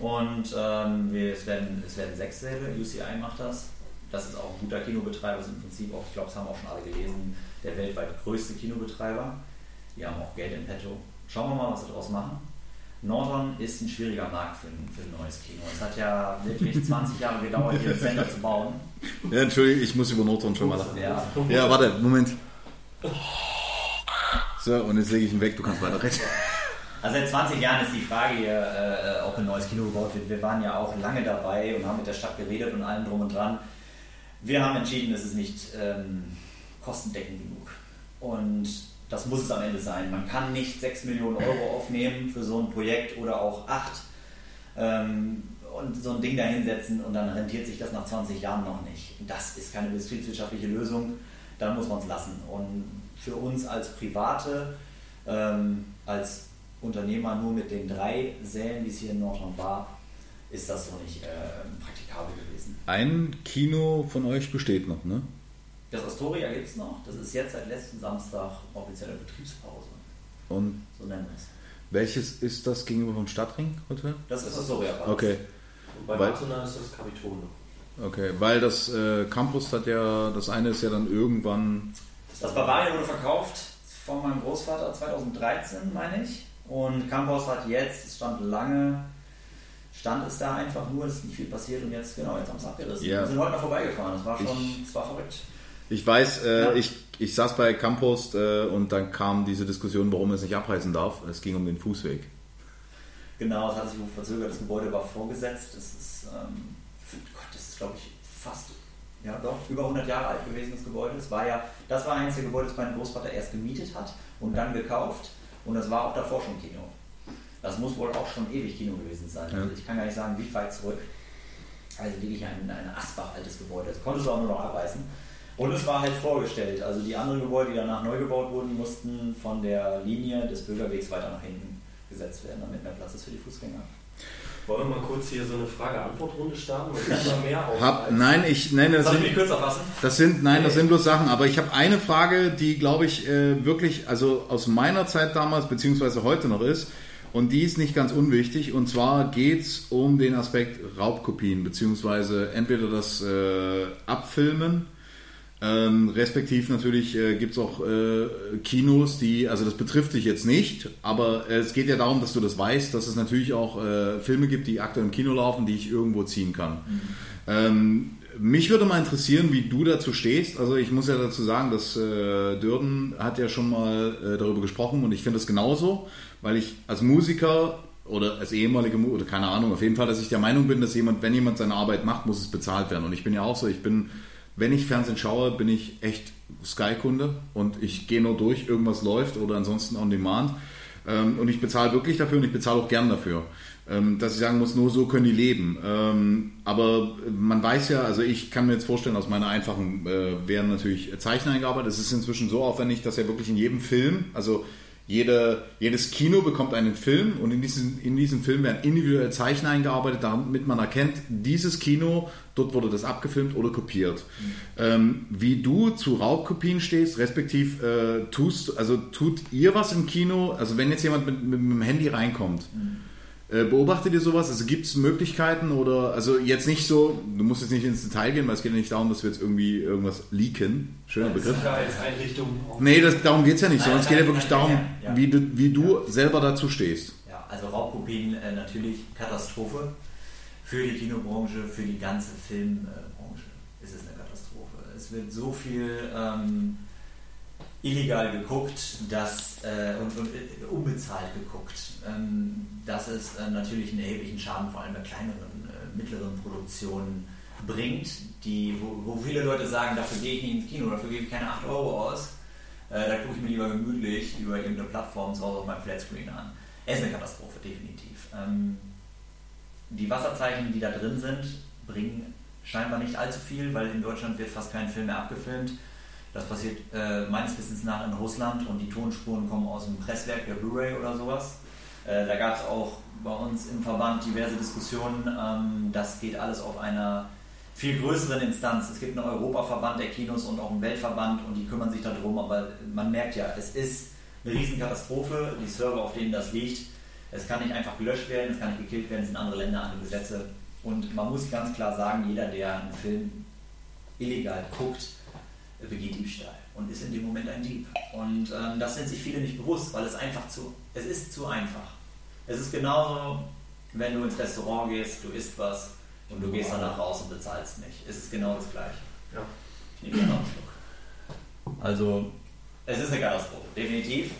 Und ähm, wir, es, werden, es werden sechs Säle, UCI macht das. Das ist auch ein guter Kinobetreiber, ist im Prinzip auch, ich glaube, das haben auch schon alle gelesen, der weltweit größte Kinobetreiber. Die haben auch Geld in petto. Schauen wir mal, was wir daraus machen. Nordhorn ist ein schwieriger Markt für ein, für ein neues Kino. Es hat ja wirklich 20 Jahre gedauert, hier ein Center zu bauen. Ja, Entschuldigung, ich muss über Nordhorn schon mal lachen. Ja, Ja, warte, Moment. So, und jetzt lege ich ihn weg, du kannst weiter reden. Also seit 20 Jahren ist die Frage hier, äh, ob ein neues Kino gebaut wird. Wir waren ja auch lange dabei und haben mit der Stadt geredet und allem drum und dran. Wir haben entschieden, es ist nicht ähm, kostendeckend genug. Und das muss es am Ende sein. Man kann nicht 6 Millionen Euro aufnehmen für so ein Projekt oder auch 8 ähm, und so ein Ding dahinsetzen und dann rentiert sich das nach 20 Jahren noch nicht. Das ist keine betriebswirtschaftliche Lösung. Dann muss man es lassen. Und für uns als Private, ähm, als Unternehmer nur mit den drei Sälen, wie es hier in Nordhorn war, ist das so nicht äh, praktikabel gewesen. Ein Kino von euch besteht noch, ne? Das Astoria gibt es noch. Das ist jetzt seit letzten Samstag offizielle Betriebspause. Und So nennen wir es. welches ist das gegenüber vom Stadtring Hotel? Das ist Astoria. Palast. Okay, Und bei Weil- Barcelona ist das Kapitol noch. okay, weil das äh, Campus hat ja, das eine ist ja dann irgendwann, Das Bavaria wurde verkauft von meinem Großvater 2013, meine ich. Und Campus hat jetzt, es stand lange, stand es da einfach nur, es ist nicht viel passiert und jetzt, genau, jetzt haben sie es abgerissen. Ja. Wir sind heute mal vorbeigefahren, das war schon, es war verrückt. ich weiß, äh, Ja. ich, ich saß bei Campus äh, und dann kam diese Diskussion, warum es nicht abreißen darf. Es ging um den Fußweg. Genau, es hat sich verzögert, das Gebäude war vorgesetzt. Das ist, ähm, Gott, das ist glaube ich fast, ja doch, über 100 Jahre alt gewesen, das Gebäude. Das war ja, das war eines der Gebäude, das mein Großvater erst gemietet hat und dann gekauft. Und das war auch davor schon Kino. Das muss wohl auch schon ewig Kino gewesen sein. Also Ja. ich kann gar nicht sagen, wie weit zurück. Also wirklich ein, ein Asbach-altes Gebäude. Das konntest du auch nur noch abreißen. Und es war halt vorgestellt. Also die anderen Gebäude, die danach neu gebaut wurden, mussten von der Linie des Bürgerwegs weiter nach hinten gesetzt werden, damit mehr Platz ist für die Fußgänger. Wollen wir mal kurz hier so eine Frage-Antwort-Runde starten? Ich immer mehr auf. Hab, nein, ich, nein, das Soll ich sind, mich kürzer fassen? das sind, nein, das sind bloß Sachen. Aber ich habe eine Frage, die, glaube ich, äh, wirklich, also aus meiner Zeit damals, beziehungsweise heute noch ist. Und die ist nicht ganz unwichtig. Und zwar geht es um den Aspekt Raubkopien, beziehungsweise entweder das äh, Abfilmen, ähm, respektiv natürlich äh, gibt es auch äh, Kinos, die, also das betrifft dich jetzt nicht, aber es geht ja darum, dass du das weißt, dass es natürlich auch äh, Filme gibt, die aktuell im Kino laufen, die ich irgendwo ziehen kann. Ähm, mich würde mal interessieren, wie du dazu stehst. Also ich muss ja dazu sagen, dass äh, Dürden hat ja schon mal äh, darüber gesprochen und ich finde das genauso, weil ich als Musiker oder als ehemaliger oder keine Ahnung, auf jeden Fall, dass ich der Meinung bin, dass jemand, wenn jemand seine Arbeit macht, muss es bezahlt werden. Und ich bin ja auch so, ich bin, wenn ich Fernsehen schaue, bin ich echt Sky-Kunde und ich gehe nur durch, irgendwas läuft oder ansonsten on demand. Ähm, und ich bezahle wirklich dafür und ich bezahle auch gern dafür. Ähm, dass ich sagen muss, nur so können die leben. Ähm, aber man weiß ja, also ich kann mir jetzt vorstellen, aus meiner einfachen äh, werden natürlich Zeichner eingearbeitet. Es ist inzwischen so aufwendig, dass ja wirklich in jedem Film, also jede, jedes Kino bekommt einen Film und in diesem, in diesem Film werden individuell Zeichner eingearbeitet, damit man erkennt, dieses Kino, dort wurde das abgefilmt oder kopiert. Ähm, wie du zu Raubkopien stehst, respektiv äh, tust, also tut ihr was im Kino, also wenn jetzt jemand mit, mit, mit dem Handy reinkommt, äh, Beobachtet ihr sowas? Also gibt es Möglichkeiten oder, also jetzt nicht so, du musst jetzt nicht ins Detail gehen, weil es geht ja nicht darum, dass wir jetzt irgendwie irgendwas leaken. Schöner Begriff. Sicherheitseinrichtung. Nee, das, darum geht es ja nicht, sondern es geht ja wirklich nein, darum, ja. wie du, wie du selber dazu stehst. Ja, also Raubkopien äh, natürlich Katastrophe für die Kinobranche, für die ganze Filmbranche ist es eine Katastrophe. Es wird so viel ähm, illegal geguckt dass, äh, und, und äh, unbezahlt geguckt, ähm, dass es äh, natürlich einen erheblichen Schaden vor allem bei kleineren, äh, mittleren Produktionen bringt, die, wo, wo viele Leute sagen, dafür gehe ich nicht ins Kino, dafür gebe ich keine 8 Euro aus. Äh, da gucke ich mir lieber gemütlich über irgendeine Plattform zu Hause auf meinem Flatscreen an. Es ist eine Katastrophe, definitiv. Ähm, die Wasserzeichen, die da drin sind, bringen scheinbar nicht allzu viel, weil in Deutschland wird fast kein Film mehr abgefilmt. Das passiert äh, meines Wissens nach in Russland und die Tonspuren kommen aus dem Presswerk der Blu-ray oder sowas. Äh, da gab es auch bei uns im Verband diverse Diskussionen. Ähm, das geht alles auf einer viel größeren Instanz. Es gibt einen Europaverband der Kinos und auch einen Weltverband und die kümmern sich darum, aber man merkt ja, es ist eine Riesenkatastrophe, die Server, auf denen das liegt. Es kann nicht einfach gelöscht werden, es kann nicht gekillt werden, es sind andere Länder, andere Gesetze. Und man muss ganz klar sagen, jeder, der einen Film illegal guckt, begeht Diebstahl und ist in dem Moment ein Dieb. Und ähm, das sind sich viele nicht bewusst, weil es einfach zu, es ist zu einfach. Es ist genauso, wenn du ins Restaurant gehst, du isst was und du gehst danach raus und bezahlst nicht. Es ist genau das Gleiche. Ja. Ich nehme einen Schluck. Also, es ist eine Katastrophe, definitiv.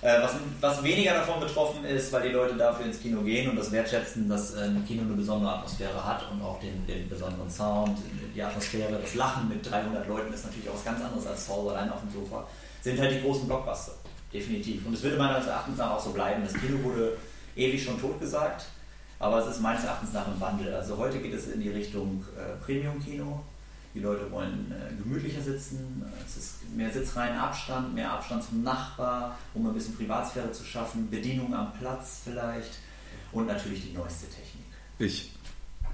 Äh, was, was weniger davon betroffen ist, weil die Leute dafür ins Kino gehen und das wertschätzen, dass äh, ein Kino eine besondere Atmosphäre hat und auch den, den besonderen Sound, die Atmosphäre, das Lachen mit 300 Leuten ist natürlich auch was ganz anderes als zu Hause allein auf dem Sofa, sind halt die großen Blockbuster. Definitiv. Und es würde meines Erachtens nach auch so bleiben. Das Kino wurde ewig schon totgesagt, aber es ist meines Erachtens nach im Wandel. Also heute geht es in die Richtung äh, Premium-Kino. Die Leute wollen äh, gemütlicher sitzen, es ist mehr sitzreihen Abstand, mehr Abstand zum Nachbar, um ein bisschen Privatsphäre zu schaffen, Bedienung am Platz vielleicht und natürlich die neueste Technik. Ich,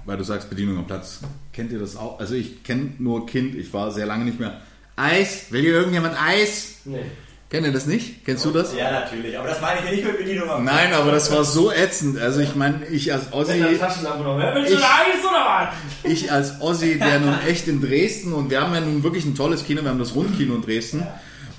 weil du sagst Bedienung am Platz, kennt ihr das auch? Also ich kenne nur Kind, ich war sehr lange nicht mehr. Eis, will hier irgendjemand Eis? Nee. Kennt ihr das nicht? Kennst du das? Ja, natürlich, aber das meine ich ja nicht mit Bedienung am. Nein, aber das war so ätzend. Also ich meine, ich als Ossi, du Ich- ich als Ossi, der nun echt in Dresden und wir haben ja nun wirklich ein tolles Kino, wir haben das Rundkino in Dresden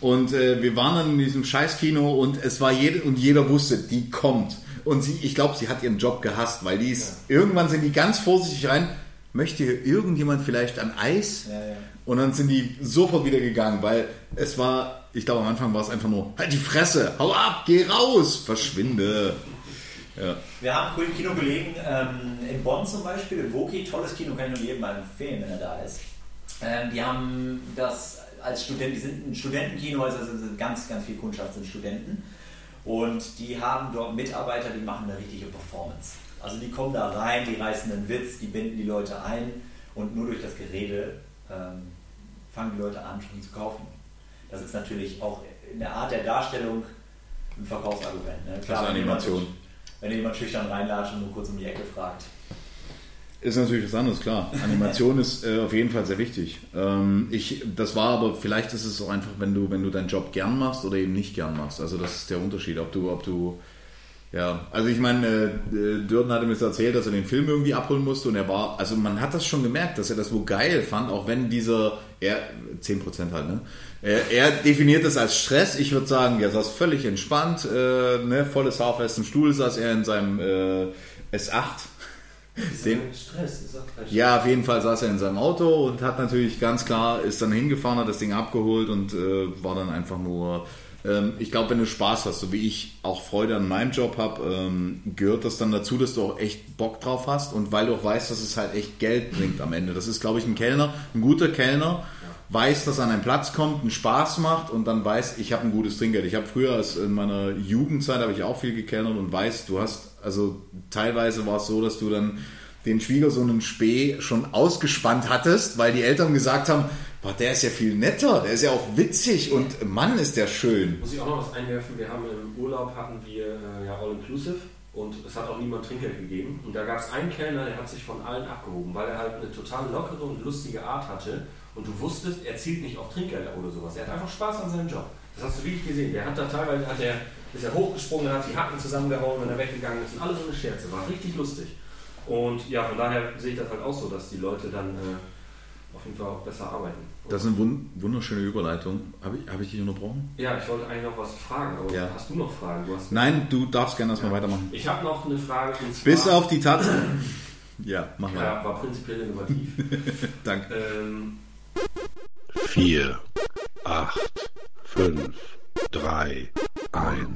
und äh, wir waren dann in diesem Scheißkino und es war jede und jeder wusste, die kommt. Und sie, ich glaube, sie hat ihren Job gehasst, weil die ist, irgendwann sind die ganz vorsichtig rein, möchte hier irgendjemand vielleicht ein Eis? Ja, ja. Und dann sind die sofort wieder gegangen, weil es war, ich glaube am Anfang war es einfach nur, halt die Fresse, hau ab, geh raus, verschwinde. Ja. Wir haben coolen Kinokollegen ähm, in Bonn zum Beispiel, in Woki, tolles Kino, kann ich nur jedem mal empfehlen, wenn er da ist. Ähm, die haben das als Studenten, die sind ein Studentenkino, also sind ganz, ganz viel Kundschaft sind Studenten. Und die haben dort Mitarbeiter, die machen eine richtige Performance. Also die kommen da rein, die reißen einen Witz, die binden die Leute ein und nur durch das Gerede ähm, fangen die Leute an, schon zu kaufen. Das ist natürlich auch in der Art der Darstellung ein Verkaufsargument. Ne? Also wenn jemand- Animation. Wenn jemand schüchtern reinlatscht und nur kurz um die Ecke fragt. Ist natürlich was anderes, klar. Animation ist äh, auf jeden Fall sehr wichtig. Ähm, ich, das war aber, vielleicht ist es auch einfach, wenn du, wenn du deinen Job gern machst oder eben nicht gern machst. Also das ist der Unterschied, ob du, ob du, ja, also ich meine, äh, äh, Dürden hatte mir das erzählt, dass er den Film irgendwie abholen musste und er war, also man hat das schon gemerkt, dass er das wohl geil fand, auch wenn dieser, er, 10% halt, ne? Er, er definiert das als Stress. Ich würde sagen, er saß völlig entspannt, äh, ne, volles Haar auf festem Stuhl saß er in seinem äh, S8. Den, Stress, ist kein ja, auf jeden Fall saß er in seinem Auto und hat natürlich ganz klar, ist dann hingefahren, hat das Ding abgeholt und äh, war dann einfach nur. Ähm, ich glaube, wenn du Spaß hast, so wie ich auch Freude an meinem Job habe, ähm, gehört das dann dazu, dass du auch echt Bock drauf hast und weil du auch weißt, dass es halt echt Geld bringt am Ende. Das ist, glaube ich, ein Kellner, ein guter Kellner, weiß, dass er an einen Platz kommt, einen Spaß macht und dann weiß, ich habe ein gutes Trinkgeld. Ich habe früher, als in meiner Jugendzeit, habe ich auch viel gekellnert und weiß, du hast, also teilweise war es so, dass du dann den Schwiegersohn in Spee schon ausgespannt hattest, weil die Eltern gesagt haben, boah, der ist ja viel netter, der ist ja auch witzig und Mann ist der schön. Muss ich auch noch was einwerfen? Wir haben im Urlaub hatten wir äh, ja All Inclusive und es hat auch niemand Trinkgeld gegeben. Und da gab es einen Kellner, der hat sich von allen abgehoben, weil er halt eine total lockere und lustige Art hatte. Und du wusstest, er zielt nicht auf Trinkgeld oder sowas. Er hat einfach Spaß an seinem Job. Das hast du wirklich gesehen. Der hat da teilweise, hat er, ist er hochgesprungen, hat die Hacken zusammengehauen, wenn er weggegangen ist. Und alles so eine Scherze. War richtig lustig. Und ja, von daher sehe ich das halt auch so, dass die Leute dann äh, auf jeden Fall auch besser arbeiten. Das ist eine wun- wunderschöne Überleitung. Habe ich, hab ich dich unterbrochen? Ja, ich wollte eigentlich noch was fragen, aber Ja. hast du noch Fragen? Du hast Nein, du darfst gerne erstmal weitermachen. Ich habe noch eine Frage. Und zwar, Bis auf die Tatsache. Ja, mach mal. Ja, war prinzipiell innovativ. Danke. ähm, 4, 8, 5, 3, 1.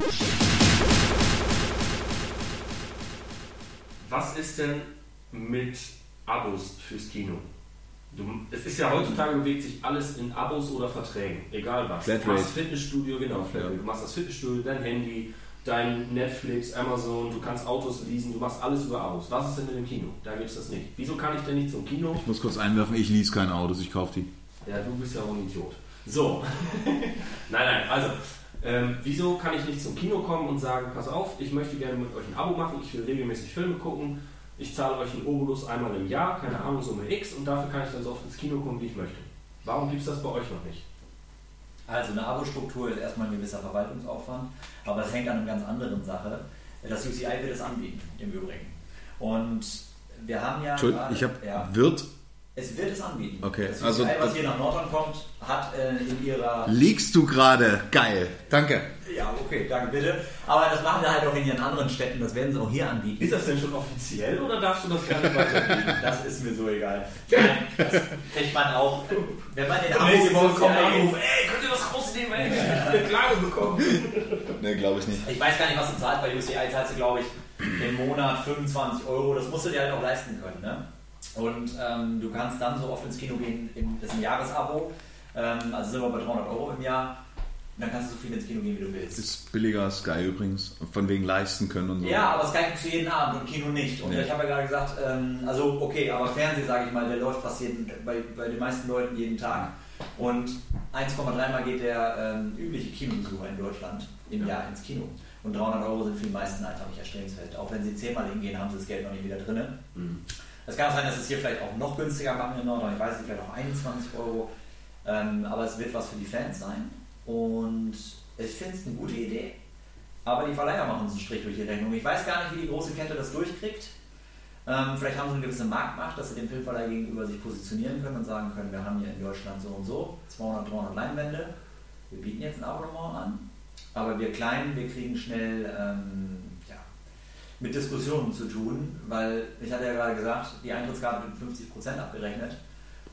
was ist denn mit Abos fürs Kino? Du, es ist ja heutzutage bewegt sich alles in Abos oder Verträgen, egal was. Flatrate. Du machst Fitnessstudio, genau, Flatrate. Du machst das Fitnessstudio, dein Handy, dein Netflix, Amazon, du kannst Autos leasen, du machst alles über Abos. Was ist denn mit dem Kino? Da gibt es das nicht. Wieso kann ich denn nicht zum Kino? Ich muss kurz einwerfen, ich lease keine Autos, ich kaufe die. Ja, du bist ja auch ein Idiot. So. nein, nein, also, ähm, wieso kann ich nicht zum Kino kommen und sagen, pass auf, ich möchte gerne mit euch ein Abo machen, ich will regelmäßig Filme gucken, ich zahle euch einen Obolus einmal im Jahr, keine Ahnung, Summe X, und dafür kann ich dann so oft ins Kino kommen, wie ich möchte. Warum gibt es das bei euch noch nicht? Also eine Abo-Struktur ist erstmal ein gewisser Verwaltungsaufwand, aber es hängt an einer ganz anderen Sache. Das UCI wird es anbieten, im Übrigen. Und wir haben ja. Entschuldigung, gerade- ich habe ja, wird. Es wird es anbieten. Okay, das UCI, also- was hier nach Nordrhein kommt, hat äh, in ihrer. Liegst du gerade? Geil. Danke. Ja, okay, danke bitte. Aber das machen wir halt auch in ihren anderen Städten, das werden sie auch hier anbieten. Ist das denn schon offiziell oder darfst du das gar nicht weitergeben? Das ist mir so egal. Nein, das kriegt man auch. Wenn man den Abo Nächste Woche kommt Anruf, ey, könnt ihr das rausnehmen, ey? Ich hab eine Klage bekommen. Ne, glaube ich nicht. Ich weiß gar nicht, was du zahlst. Bei UCI zahlst du, glaube ich, im Monat 25 Euro. Das musst du dir halt auch leisten können. Ne? Und ähm, du kannst dann so oft ins Kino gehen, im, das ist ein Jahresabo. Ähm, also sind wir bei 300 Euro im Jahr. Und dann kannst du so viel ins Kino gehen, wie du willst. Ist billiger als Sky übrigens. Von wegen leisten können und so. Ja, aber Sky guckst du jeden Abend und Kino nicht. Und Nee. ich habe ja gerade gesagt, ähm, also okay, aber Fernsehen, sage ich mal, der läuft fast jeden, bei, bei den meisten Leuten jeden Tag. Und 1,3 Mal geht der ähm, übliche Kinobesucher in Deutschland im Jahr ins Kino. Und 300 Euro sind für die meisten einfach nicht erstrebenswert. Auch wenn sie zehnmal hingehen, haben sie das Geld noch nicht wieder drin. Es kann auch sein, dass es hier vielleicht auch noch günstiger machen in Nordrhein. Ich weiß nicht, vielleicht auch 21 Euro. Ähm, aber es wird was für die Fans sein. Und ich finde es eine gute Idee. Aber die Verleiher machen uns einen Strich durch die Rechnung. Ich weiß gar nicht, wie die große Kette das durchkriegt. Ähm, vielleicht haben sie eine gewisse Marktmacht, dass sie dem Filmverleih gegenüber sich positionieren können und sagen können, wir haben hier in Deutschland so und so 200, 300 Leinwände. Wir bieten jetzt ein Abonnement an. Aber wir Kleinen, wir kriegen schnell ähm, mit Diskussionen zu tun, weil ich hatte ja gerade gesagt, die Eintrittskarte wird 50% abgerechnet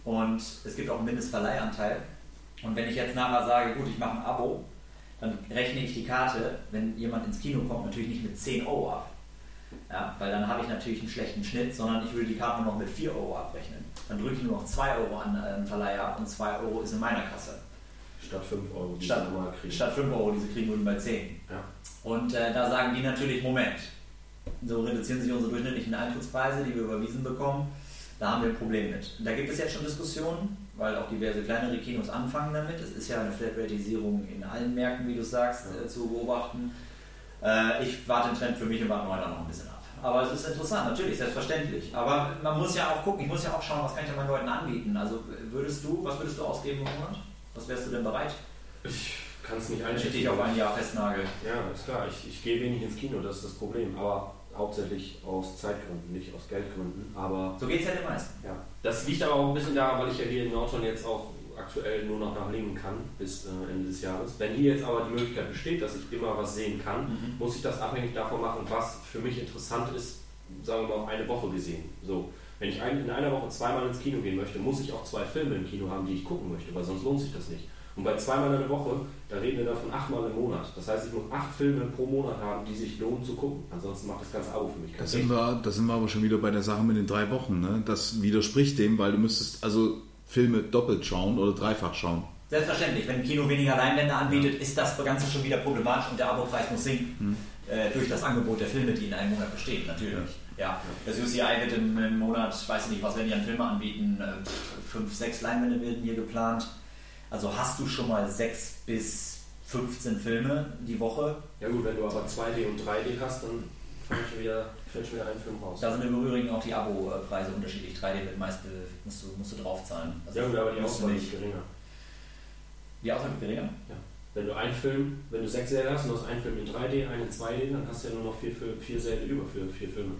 und es gibt auch einen Mindestverleihanteil. Und wenn ich jetzt nachher sage, gut, ich mache ein Abo, dann rechne ich die Karte, wenn jemand ins Kino kommt, natürlich nicht mit 10 Euro ab. Ja, weil dann habe ich natürlich einen schlechten Schnitt, sondern ich würde die Karte nur noch mit 4 Euro abrechnen. Dann drücke ich nur noch 2 Euro an äh, den Verleiher ab und 2 Euro ist in meiner Kasse. Statt 5 Euro, die Statt, sie normal kriegen. statt 5 Euro, die sie kriegen würden bei 10. Ja. Und äh, da sagen die natürlich, Moment, So reduzieren sich unsere durchschnittlichen Eintrittspreise, die wir überwiesen bekommen. Da haben wir ein Problem mit. Da gibt es jetzt schon Diskussionen, weil auch diverse kleinere Kinos anfangen damit. Es ist ja eine Flatratisierung in allen Märkten, wie du sagst, äh, zu beobachten. Äh, ich warte den Trend für mich und warte weiter noch ein bisschen ab. Aber es ist interessant, natürlich, selbstverständlich. Aber man muss ja auch gucken, ich muss ja auch schauen, was kann ich denn meinen Leuten anbieten. Also würdest du, was würdest du ausgeben im Monat? Was wärst du denn bereit? Ich kann es nicht Wenn ich einschätzen. dich auf ein Jahr festnagel. Ja, ist klar. Ich, ich gehe wenig ins Kino, das ist das Problem. Aber hauptsächlich aus Zeitgründen, nicht aus Geldgründen. Aber So geht es ja den meisten. ja, das liegt aber auch ein bisschen daran, weil ich ja hier in Nordhorn jetzt auch aktuell nur noch nach Lingen kann bis äh, Ende des Jahres. Wenn hier jetzt aber die Möglichkeit besteht, dass ich immer was sehen kann, muss ich das abhängig davon machen, was für mich interessant ist, sagen wir mal auf eine Woche gesehen. So, wenn ich ein, in einer Woche zweimal ins Kino gehen möchte, muss ich auch zwei Filme im Kino haben, die ich gucken möchte, weil sonst lohnt sich das nicht. Und bei zweimal in der Woche, da reden wir davon achtmal im Monat. Das heißt, ich muss acht Filme pro Monat haben, die sich lohnen zu gucken. Ansonsten macht das ganze Abo für mich Da keinen sind, Sinn. wir, da sind wir aber schon wieder bei der Sache mit den drei Wochen. Ne? Das widerspricht dem, weil du müsstest also Filme doppelt schauen oder dreifach schauen. Selbstverständlich, wenn ein Kino weniger Leinwände anbietet, ist das Ganze schon wieder problematisch und der Abopreis muss sinken. Äh, durch das Angebot der Filme, die in einem Monat bestehen, natürlich. Ja. Das UCI wird im, im Monat, weiß ich nicht, was werden die an Filme anbieten, äh, fünf, sechs Leinwände werden hier geplant. Also hast du schon mal sechs bis 15 Filme die Woche. Ja gut, wenn du aber 2D und 3D hast, dann fällt schon wieder, fällt schon wieder ein Film raus. Da sind im Übrigen auch die Abo-Preise unterschiedlich. 3D wird meist be- musst du, musst du draufzahlen. Also ja gut, aber die Auswahl ist geringer. Die Auswahl wird geringer? Wenn du einen Film, wenn du sechs Säle hast und du hast einen Film in 3D, einen in 2D, dann hast du ja nur noch vier, vier, vier Säle über für vier Filme.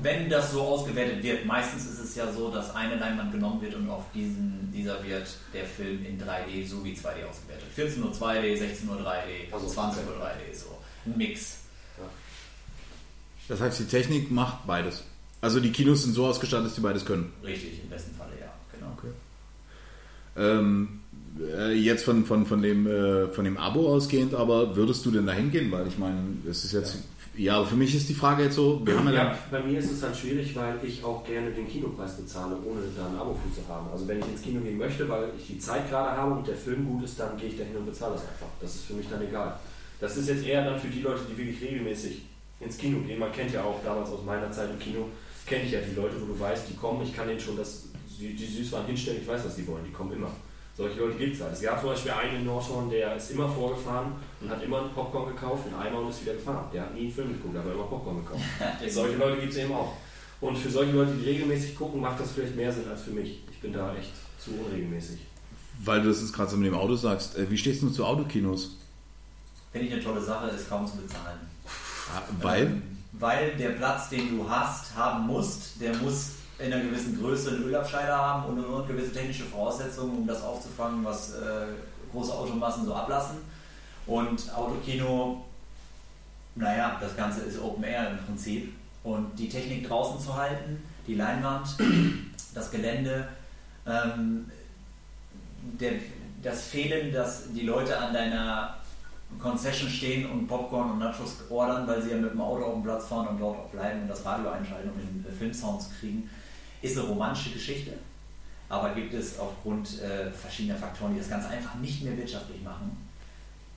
Wenn das so ausgewertet wird, meistens ist es ja so, dass eine Leinwand genommen wird und auf diesen, dieser wird der Film in 3D sowie 2D ausgewertet. 14 Uhr 2D, 16 Uhr 3D, Also 20 Uhr 3D, so. Ein Mix. Das heißt, die Technik macht beides. Also die Kinos sind so ausgestattet, dass die beides können. Richtig, im besten Falle, ja. Genau. Ähm, äh, jetzt von, von, von, dem, äh, von dem Abo ausgehend, aber würdest du denn da hingehen? Weil ich meine, es ist jetzt. Ja, aber für mich ist die Frage jetzt so, wir haben ja, Ja, bei mir ist es dann schwierig, weil ich auch gerne den Kinopreis bezahle, ohne da ein Abo für zu haben. Also wenn ich ins Kino gehen möchte, weil ich die Zeit gerade habe und der Film gut ist, dann gehe ich da hin und bezahle das einfach. Das ist für mich dann egal. Das ist jetzt eher dann für die Leute, die wirklich regelmäßig ins Kino gehen. Man kennt ja auch damals aus meiner Zeit im Kino, kenne ich ja die Leute, wo du weißt, die kommen, ich kann denen schon das, die, die Süßwaren hinstellen, ich weiß, was die wollen, die kommen immer. Solche Leute gibt es halt. Es gab zum Beispiel einen in Nordhorn, der ist immer vorgefahren und hat immer einen Popcorn gekauft, einen Eimer und ist wieder gefahren. Der hat nie einen Film geguckt, aber immer Popcorn gekauft. Solche Leute gibt es eben auch. Und für solche Leute, die regelmäßig gucken, macht das vielleicht mehr Sinn als für mich. Ich bin da echt zu unregelmäßig. weil du das jetzt gerade so mit dem Auto sagst, äh, wie stehst du zu Autokinos? Finde ich eine tolle Sache, ist kaum zu bezahlen. Ah, Weil? Ähm, weil der Platz, den du hast, haben musst, der muss in einer gewissen Größe einen Ölabscheider haben und eine gewisse technische Voraussetzungen, um das aufzufangen, was äh, große Automassen so ablassen. Und Autokino, naja, das Ganze ist Open Air im Prinzip. Und die Technik draußen zu halten, die Leinwand, das Gelände, ähm, der, das Fehlen, dass die Leute an deiner Concession stehen und Popcorn und Nachos ordern, weil sie ja mit dem Auto auf den Platz fahren und dort auch bleiben und das Radio einschalten, um den äh, Filmsound zu kriegen, ist eine romantische Geschichte. Aber gibt es aufgrund äh, verschiedener Faktoren, die das Ganze einfach nicht mehr wirtschaftlich machen,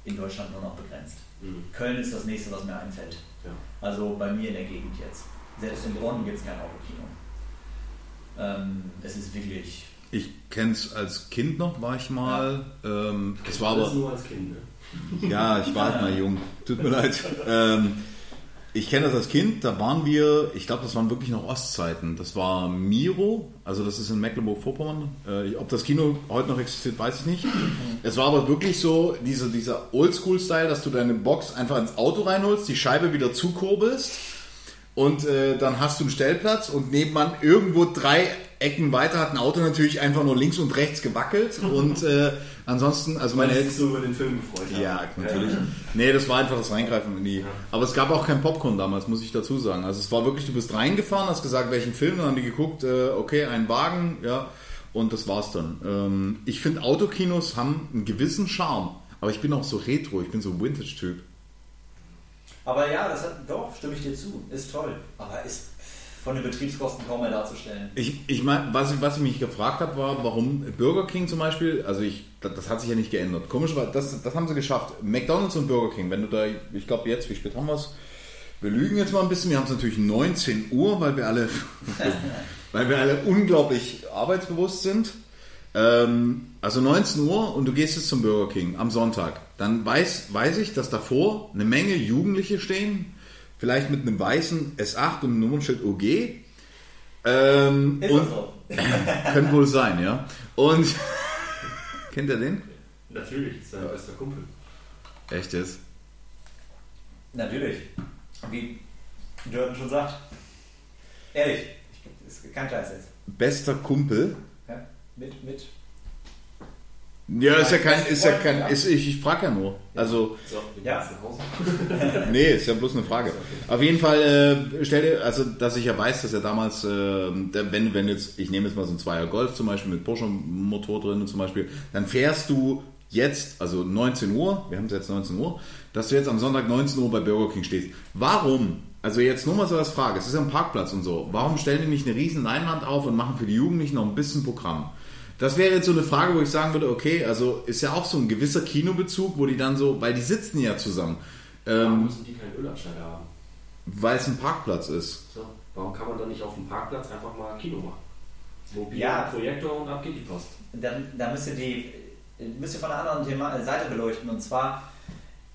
in Deutschland nur noch begrenzt. Köln ist das nächste, was mir einfällt. Ja. Also bei mir in der Gegend jetzt. Selbst in Bonn gibt es kein Autokino. Ähm, es ist wirklich. Ich kenne es als Kind noch, war ich mal. Ähm, das war aber. nur als Kind, ne? Ja, ich war halt mal jung. Tut mir leid. Ähm, ich kenne das als Kind, da waren wir, ich glaube, das waren wirklich noch Ostzeiten. Das war Miro, also das ist in Mecklenburg-Vorpommern. Äh, ob das Kino heute noch existiert, weiß ich nicht. Es war aber wirklich so dieser, dieser Oldschool-Style, dass du deine Box einfach ins Auto reinholst, die Scheibe wieder zukurbelst und äh, dann hast du einen Stellplatz und nebenan irgendwo drei Ecken weiter hat ein Auto natürlich einfach nur links und rechts gewackelt und äh, ansonsten, also meine Eltern... sich so über den Film gefreut haben. Ja, natürlich. Nee, das war einfach das Reingreifen in die. Aber es gab auch kein Popcorn damals, muss ich dazu sagen. Also es war wirklich, du bist reingefahren, hast gesagt, welchen Film, dann haben die geguckt, äh, okay, ein Wagen, ja, und das war's dann. Ähm, ich finde, Autokinos haben einen gewissen Charme, aber ich bin auch so retro, ich bin so Vintage-Typ. Aber ja, das hat, doch, stimme ich dir zu. Ist toll. Aber ist von den Betriebskosten kaum mehr darzustellen. Ich, ich meine, was ich, was ich mich gefragt habe, war, warum Burger King zum Beispiel, also ich, das, das hat sich ja nicht geändert. Komisch war, das, das haben sie geschafft. McDonalds und Burger King, wenn du da, ich glaube jetzt, wie spät haben wir es? Wir lügen jetzt mal ein bisschen. Wir haben es natürlich 19 Uhr, weil wir alle, weil wir alle unglaublich arbeitsbewusst sind. Ähm, also 19 Uhr und du gehst jetzt zum Burger King am Sonntag. Dann weiß, weiß ich, dass davor eine Menge Jugendliche stehen. Vielleicht mit einem weißen S8 und einem Nummernschild OG. Ähm, Ist und das so? können wohl sein, ja. Und kennt ihr den? Natürlich, ist sein bester Kumpel. Echt jetzt? Natürlich. Wie Jordan schon sagt. Ehrlich, ich, ist kein Scheiß jetzt. Bester Kumpel. Ja? Mit, mit. Ja, ist ja kein, ist ja kein, ist, ich, ich frage ja nur. Also, Ja. gehen jetzt nach Hause. nee, ist ja bloß eine Frage. Auf jeden Fall, äh, stell dir, also, dass ich ja weiß, dass er damals, äh, der, wenn, wenn jetzt, ich nehme jetzt mal so ein Zweier Golf zum Beispiel mit Porsche-Motor drin zum Beispiel, dann fährst du jetzt, also 19 Uhr, wir haben es jetzt 19 Uhr, dass du jetzt am Sonntag 19 Uhr bei Burger King stehst. Warum? Also jetzt nur mal so als Frage, es ist ja ein Parkplatz und so. Warum stellen die nicht eine riesen Leinwand auf und machen für die Jugendlichen noch ein bisschen Programm? Das wäre jetzt so eine Frage, wo ich sagen würde, okay, also ist ja auch so ein gewisser Kinobezug, wo die dann so, weil die sitzen ja zusammen, Warum ähm, müssen die keinen Ölabschneider haben? weil es ein Parkplatz ist. So, warum kann man dann nicht auf dem Parkplatz einfach mal Kino machen? Mobil, Ja. Projektor und ab geht die Post. Dann, da müsst ihr die müsst ihr von einer anderen Thema, Seite beleuchten und zwar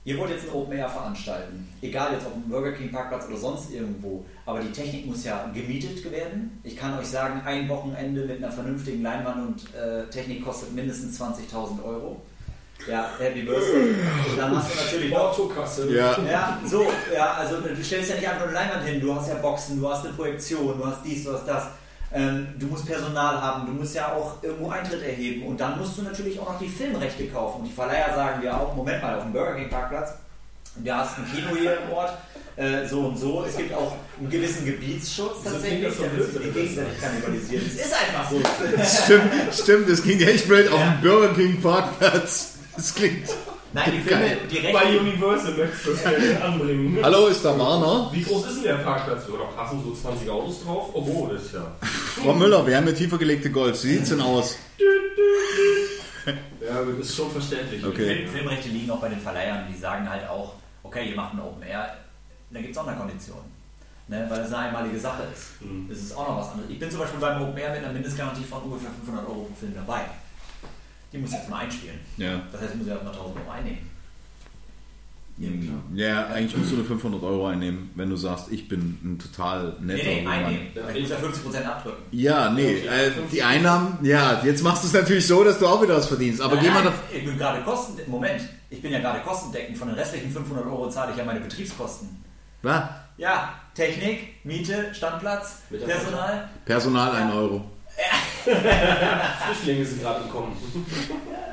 Ihr wollt jetzt ein Open Air veranstalten, egal jetzt auf dem Burger King Parkplatz oder sonst irgendwo, aber die Technik muss ja gemietet werden. Ich kann euch sagen, ein Wochenende mit einer vernünftigen Leinwand und äh, Technik kostet mindestens 20.000 Euro. Ja, Happy Birthday. Und dann hast du natürlich noch Autokasse. Ja, ja, so, ja, also du stellst ja nicht einfach nur eine Leinwand hin, du hast ja Boxen, du hast eine Projektion, du hast dies, du hast das. Ähm, du musst Personal haben, du musst ja auch irgendwo Eintritt erheben und dann musst du natürlich auch noch die Filmrechte kaufen. Und die Verleiher sagen ja auch, Moment mal, auf dem Burger King Parkplatz, du hast ein Kino hier im Ort, äh, so und so. Es gibt auch einen gewissen Gebietsschutz tatsächlich, so damit sie die gegenseitig kannibalisieren. Es ist einfach so. stimmt, stimmt, das klingt echt blöd auf dem Burger King Parkplatz. Das klingt. Nein, die Filme, die Bei Universal möchtest du das anbringen. Hallo, ist da Warner? Wie groß ist denn der Parkplatz? Oder passen so 20 Autos drauf? Oh, das ist ja. Frau Müller, wir haben eine tiefer gelegte Golf. Wie sieht's denn aus? Ja, das ist schon verständlich. Okay. Film, Filmrechte liegen auch bei den Verleihern, die sagen halt auch, okay, ihr macht ein Open Air, da gibt es Sonderkonditionen. Ne, weil es eine einmalige Sache ist. Mhm. Das ist auch noch was anderes. Ich bin zum Beispiel beim Open Air mit einer Mindestgarantie von ungefähr 500 Euro pro Film dabei. Die muss ich jetzt mal einspielen. Ja. Das heißt, ich muss ja erstmal 1000 Euro einnehmen. Ja, eigentlich musst du nur 500 Euro einnehmen, wenn du sagst, ich bin ein total netter Nee, nee, einnehmen. Ich muss ja 50% abdrücken. Ja, nee, äh, die Einnahmen, ja, jetzt machst du es natürlich so, dass du auch wieder was verdienst. Aber Nein, geh mal nein, da. ich bin gerade kosten Moment, ich bin ja gerade kostendeckend. Von den restlichen 500 Euro zahle ich ja meine Betriebskosten. Was? Ja, Technik, Miete, Standplatz. Personal. Personal 1 Euro. Flüchtlinge sind gerade im Kommen.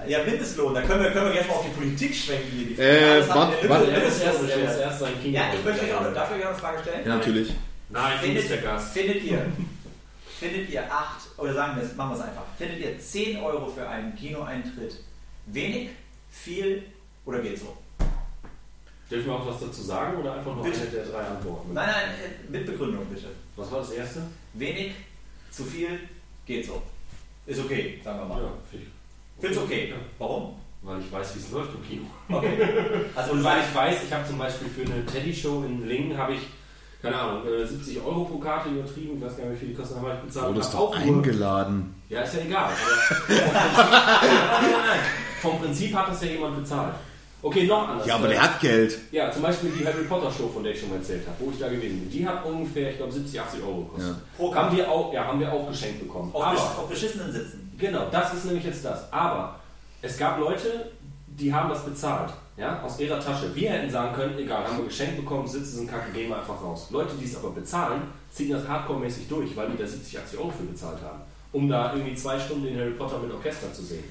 Ja, Mindestlohn, da können wir, können wir gerne mal auf die Politik schwenken. Hier, die Äh, Alles haben wart- wir- wart- Er muss erst, er muss Mindestlohn. erst sein Kino. Ja, ich möchte euch auch, euch auch eine Frage stellen? Ja, natürlich. Nein, du bist der Findet, Gast. findet ihr, findet ihr 8, oder sagen wir es, machen wir es einfach, findet ihr 10 Euro für einen Kinoeintritt wenig, viel oder geht so? Dürfen wir auch was dazu sagen oder einfach nur Bitte. eine der drei Antworten? Nein, nein, äh, mit Begründung bitte. Was war das erste? Wenig, zu viel, geht so. Ist okay, sagen wir mal. Ja, finde ich. Find's okay. Ja, Warum? weil ich weiß, wie es läuft im Kino. Okay. Also Und weil ich weiß, ich habe zum Beispiel für eine Teddy-Show in Lingen, habe ich, keine Ahnung, äh, 70 Euro pro Karte übertrieben, ich weiß gar nicht, wie viel die kosten, habe ich bezahlt. Wurdest doch auch nur- eingeladen. Ja, ist ja egal. Aber nein. vom Prinzip hat das ja jemand bezahlt. Okay, noch anders. Ja, aber der hat Geld. Ja, zum Beispiel die Harry Potter Show, von der ich schon mal erzählt habe, wo ich da gewesen bin. Die hat ungefähr, ich glaube, 70, 80 Euro gekostet. Pro Haben wir auch, ja, haben wir auch geschenkt bekommen. auf, aber, auf beschissenen Sitzen. genau, das ist nämlich jetzt das. Aber es gab Leute, die haben das bezahlt. Ja, aus ihrer Tasche. Wir hätten sagen können, egal, haben wir geschenkt bekommen, Sitze sind kacke, gehen wir einfach raus. Leute, die es aber bezahlen, ziehen das hardcore-mäßig durch, weil die da 70, 80 Euro für bezahlt haben. Um da irgendwie zwei Stunden den Harry Potter mit Orchester zu sehen.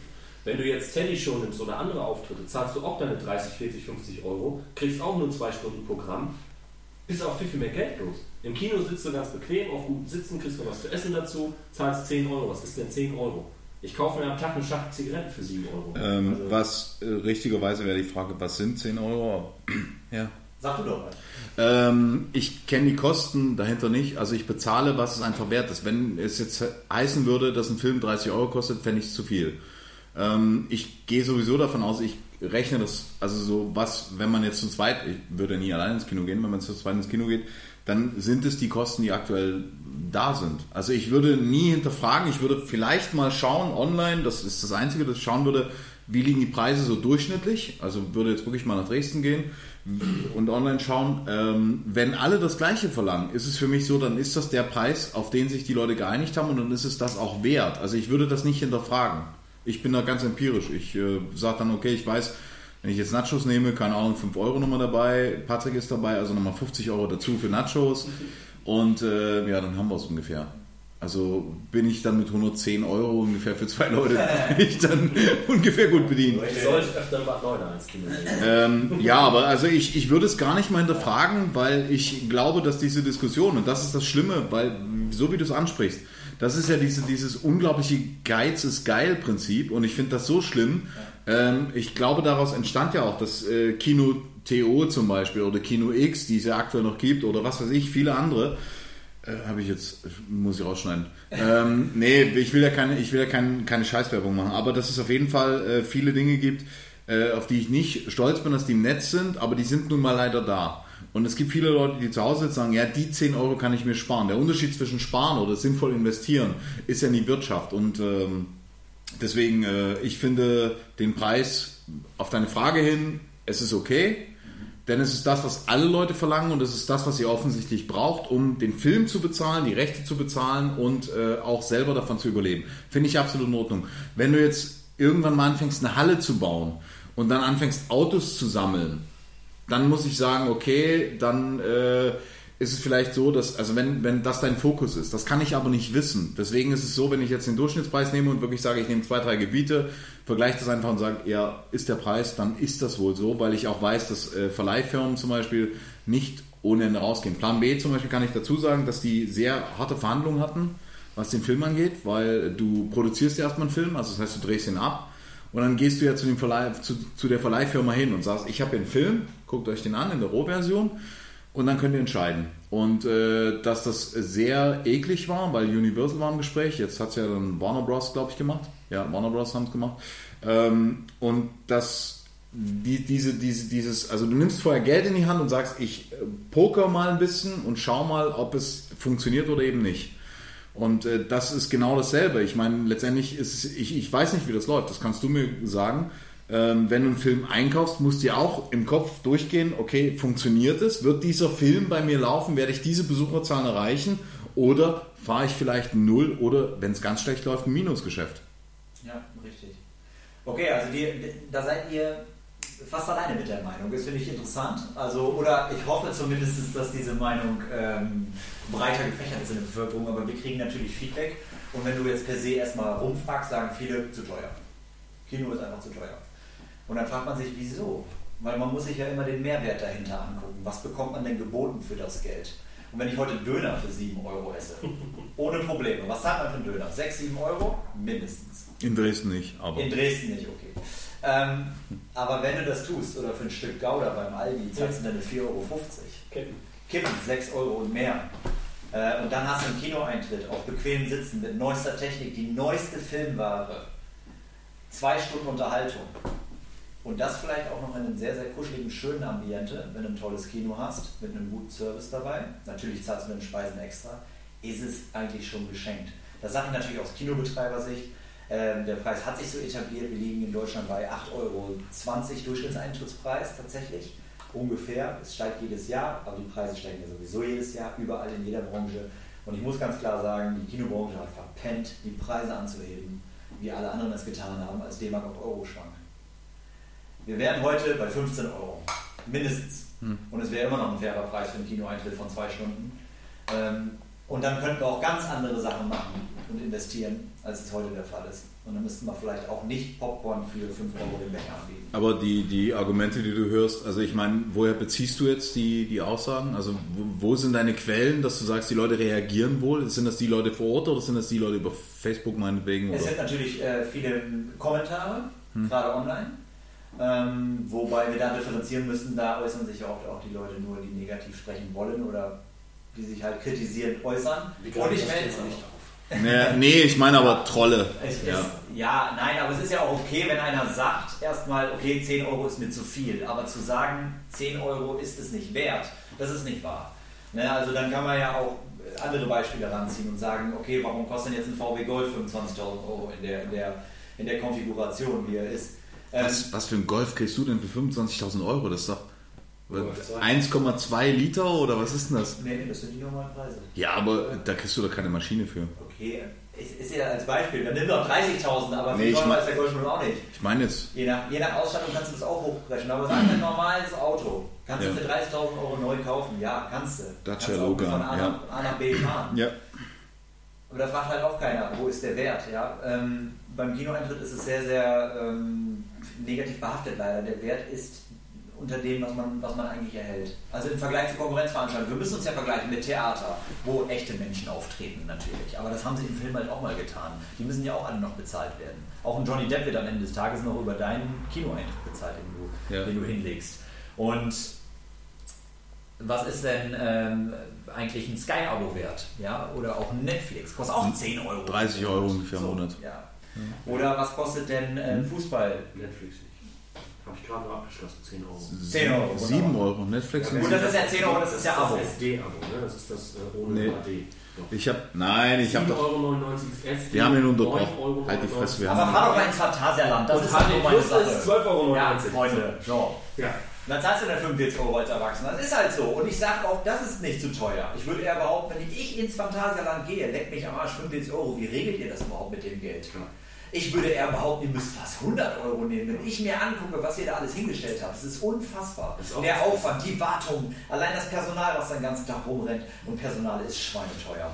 Wenn du jetzt Teddy Show nimmst oder andere Auftritte, zahlst du auch deine 30, 40, 50 Euro, kriegst auch nur zwei Stunden Programm, bist auch viel, viel mehr Geld los. Im Kino sitzt du ganz bequem, auf guten Sitzen, kriegst du was zu essen dazu, zahlst 10 Euro. Was ist denn 10 Euro? Ich kaufe mir am Tag eine Schachtel Zigaretten für 7 Euro. Ähm, Also- was äh, richtigerweise wäre die Frage, was sind 10 Euro? ja. Sag du doch mal. Ähm, ich kenne die Kosten dahinter nicht. Also ich bezahle, was es einfach wert ist. Wenn es jetzt heißen würde, dass ein Film 30 Euro kostet, fände ich es zu viel. Ähm, ich gehe sowieso davon aus, ich rechne das, also so was, wenn man jetzt zu zweit, ich würde nie allein ins Kino gehen, wenn man zu zweit ins Kino geht, dann sind es die Kosten, die aktuell da sind. Also ich würde nie hinterfragen, ich würde vielleicht mal schauen online, das ist das Einzige, das ich schauen würde, wie liegen die Preise so durchschnittlich, also würde jetzt wirklich mal nach Dresden gehen und online schauen. Ähm, wenn alle das Gleiche verlangen, ist es für mich so, dann ist das der Preis, auf den sich die Leute geeinigt haben und dann ist es das auch wert. Also ich würde das nicht hinterfragen. Ich bin da ganz empirisch. Ich äh, sage dann, okay, ich weiß, wenn ich jetzt Nachos nehme, keine Ahnung, 5 Euro nochmal dabei, Patrick ist dabei, also nochmal 50 Euro dazu für Nachos und äh, ja, dann haben wir es ungefähr. Also bin ich dann mit 110 Euro ungefähr für zwei Leute bin ich dann ungefähr gut bedient. Ich sollte öfter Kino gehen. Ähm, ja, aber also ich, ich würde es gar nicht mal hinterfragen, weil ich glaube, dass diese Diskussion, und das ist das Schlimme, weil so wie du es ansprichst, das ist ja diese, dieses unglaubliche Geiz ist geil Prinzip und ich finde das so schlimm. Ähm, ich glaube, daraus entstand ja auch das äh, Kino TO zum Beispiel oder Kino X, die es ja aktuell noch gibt oder was weiß ich, viele andere. Äh, Habe ich jetzt, muss ich rausschneiden. ähm, nee, ich will ja keine, ich will ja kein, keine Scheißwerbung machen, aber dass es auf jeden Fall äh, viele Dinge gibt, äh, auf die ich nicht stolz bin, dass die im Netz sind, aber die sind nun mal leider da. Und es gibt viele Leute, die zu Hause sitzen sagen, ja, die 10 Euro kann ich mir sparen. Der Unterschied zwischen sparen oder sinnvoll investieren ist ja in die Wirtschaft. Und ähm, deswegen, äh, ich finde den Preis auf deine Frage hin, es ist okay. Denn es ist das, was alle Leute verlangen und es ist das, was ihr offensichtlich braucht, um den Film zu bezahlen, die Rechte zu bezahlen und äh, auch selber davon zu überleben. Finde ich absolut in Ordnung. Wenn du jetzt irgendwann mal anfängst, eine Halle zu bauen und dann anfängst, Autos zu sammeln, dann muss ich sagen, okay, dann äh, ist es vielleicht so, dass, also wenn, wenn das dein Fokus ist, das kann ich aber nicht wissen. Deswegen ist es so, wenn ich jetzt den Durchschnittspreis nehme und wirklich sage, ich nehme zwei, drei Gebiete, vergleiche das einfach und sage, ja, ist der Preis, dann ist das wohl so, weil ich auch weiß, dass äh, Verleihfirmen zum Beispiel nicht ohne Ende rausgehen. Plan B zum Beispiel kann ich dazu sagen, dass die sehr harte Verhandlungen hatten, was den Film angeht, weil du produzierst ja erstmal einen Film, also das heißt, du drehst ihn ab und dann gehst du ja zu, dem Verleih, zu, zu der Verleihfirma hin und sagst, ich habe hier einen Film, guckt euch den an in der Rohversion und dann könnt ihr entscheiden. Und äh, dass das sehr eklig war, weil Universal war im Gespräch, jetzt hat es ja dann Warner Bros., glaube ich, gemacht. Ja, Warner Bros. haben es gemacht. Ähm, und dass die, diese, diese, dieses, also du nimmst vorher Geld in die Hand und sagst, ich äh, poker mal ein bisschen und schau mal, ob es funktioniert oder eben nicht. Und äh, das ist genau dasselbe. Ich meine, letztendlich ist ich, ich weiß nicht, wie das läuft, das kannst du mir sagen. Ähm, wenn du einen Film einkaufst, musst du auch im Kopf durchgehen, okay, funktioniert es? Wird dieser Film bei mir laufen? Werde ich diese Besucherzahlen erreichen? Oder fahre ich vielleicht Null oder, wenn es ganz schlecht läuft, ein Minusgeschäft? Ja, richtig. Okay, also die, da seid ihr fast alleine mit der Meinung. Das finde ich interessant. Also, oder ich hoffe zumindest, dass diese Meinung ähm, breiter gefächert ist in der Bevölkerung, aber wir kriegen natürlich Feedback. Und wenn du jetzt per se erstmal rumfragst, sagen viele zu teuer. Kino ist einfach zu teuer. Und dann fragt man sich, wieso? Weil man muss sich ja immer den Mehrwert dahinter angucken. Was bekommt man denn geboten für das Geld? Und wenn ich heute Döner für 7 Euro esse, ohne Probleme, was zahlt man für einen Döner? 6, 7 Euro? Mindestens. In Dresden nicht, aber. In Dresden nicht, okay. Ähm, aber wenn du das tust, oder für ein Stück Gouda beim Aldi, zahlst du dann 4,50 Euro. Kippen. Kippen, 6 Euro und mehr. Äh, und dann hast du einen Kinoeintritt auf bequemen Sitzen mit neuester Technik, die neueste Filmware. Zwei Stunden Unterhaltung. Und das vielleicht auch noch in einem sehr, sehr kuscheligen, schönen Ambiente, wenn du ein tolles Kino hast, mit einem guten Service dabei. Natürlich zahlst du mit den Speisen extra. Ist es eigentlich schon geschenkt? Das sage ich natürlich aus Kinobetreibersicht. Ähm, der Preis hat sich so etabliert. Wir liegen in Deutschland bei 8,20 Euro Durchschnittseintrittspreis tatsächlich. Ungefähr. Es steigt jedes Jahr, aber die Preise steigen ja sowieso jedes Jahr, überall in jeder Branche. Und ich muss ganz klar sagen, die Kinobranche hat verpennt, die Preise anzuheben, wie alle anderen es getan haben, als D-Mark auf Euro schwank. Wir wären heute bei 15 Euro. Mindestens. Hm. Und es wäre immer noch ein fairer Preis für einen Kinoeintritt von zwei Stunden. Ähm, und dann könnten wir auch ganz andere Sachen machen und investieren, als es heute der Fall ist. Und dann müssten wir vielleicht auch nicht Popcorn für 5 Euro den Becher anbieten. Aber die, die Argumente, die du hörst, also ich meine, woher beziehst du jetzt die, die Aussagen? Also wo, wo sind deine Quellen, dass du sagst, die Leute reagieren wohl? Sind das die Leute vor Ort oder sind das die Leute über Facebook meinetwegen? Es Oder? sind natürlich äh, viele Kommentare, gerade online. Ähm, wobei wir da differenzieren müssen, da äußern sich ja oft auch die Leute nur, die negativ sprechen wollen oder die sich halt kritisierend äußern. Wie Und ich melde Thema nicht auf? Nee, nee, ich meine aber Trolle. Es Ja. ist, ja, nein, aber es ist ja auch okay, wenn einer sagt, erstmal, okay, 10 Euro ist mir zu viel. Aber zu sagen, 10 Euro ist es nicht wert, das ist nicht wahr. Ne, also dann kann man ja auch andere Beispiele ranziehen und sagen, okay, warum kostet denn jetzt ein VW Golf 25.000 Euro in der, in, der, in der Konfiguration, wie er ist? Ähm, Was, was für ein Golf kriegst du denn für 25.000 Euro? Das ist doch. 1,2 Liter oder was ist denn das? nee, das sind die normalen Preise. Ja, aber da kriegst du doch keine Maschine für. Okay, ist, ist ja als Beispiel, dann nimm doch 30.000, aber Nee, ich mein- ist der nun auch nicht. Ich meine jetzt, Je nach, je nach Ausstattung kannst du das auch hochbrechen. Aber sag ein normales Auto. Kannst du Ja. für 30.000 Euro neu kaufen? Ja, kannst du. Dacia kannst Logan, von A, ja. nach, A nach B fahren. ja, Aber da fragt halt auch keiner, wo ist der Wert. Ja? Ähm, beim Kinoeintritt ist es sehr, sehr ähm, negativ behaftet leider. Der Wert ist unter dem, was man, was man eigentlich erhält. Also im Vergleich zu Konkurrenzveranstaltungen. Wir müssen uns ja vergleichen mit Theater, wo echte Menschen auftreten natürlich. Aber das haben sie im Film halt auch mal getan. Die müssen ja auch alle noch bezahlt werden. Auch ein Johnny Depp wird am Ende des Tages noch über deinen Kinoeintritt bezahlt, den du, Ja. den du hinlegst. Und was ist denn ähm, eigentlich ein Sky-Abo wert? Ja? Oder auch ein Netflix? Kostet auch 10 Euro. 30 Euro ungefähr im So, Monat. Ja. Oder was kostet denn ähm, Fußball? Netflix. Habe ich gerade noch abgeschlossen, 10 Euro. 10 Euro. 7 Euro. Netflix sind Gut, das ist ja 10 Euro, das ist ja Abo. Das SD-Abo, ne? Das ist das äh, ohne Nee. AD. Ich hab, nein, ich habe 7,99 doch. Euro ist SD. Wir haben ihn 9,99 unterbrochen. Halt die Fresse, wir Aber haben. fahr doch mal ins Phantasialand, das Und ist doch nur meine Sache. ist 12,99 Euro. Ja, Freunde, so. Ja. Und dann zahlst du dann 45 Euro als Erwachsener. Das ist halt so. Und ich sage auch, das ist nicht zu teuer. Ich würde eher behaupten, wenn ich ins Phantasialand gehe, leck mich am Arsch 45 Euro. Wie regelt ihr das überhaupt mit dem Geld? Ich würde eher behaupten, ihr müsst fast 100 Euro nehmen. Wenn ich mir angucke, was ihr da alles hingestellt habt, das ist unfassbar. Ist Der. Aufwand, die Wartung, allein das Personal, was den ganzen Tag rumrennt. Und Personal ist schweineteuer.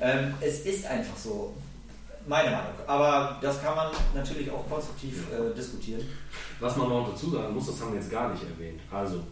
Ähm, es ist einfach so. Meine Meinung. Aber das kann man natürlich auch konstruktiv äh, diskutieren. Was man noch dazu sagen muss, das haben wir jetzt gar nicht erwähnt. Also,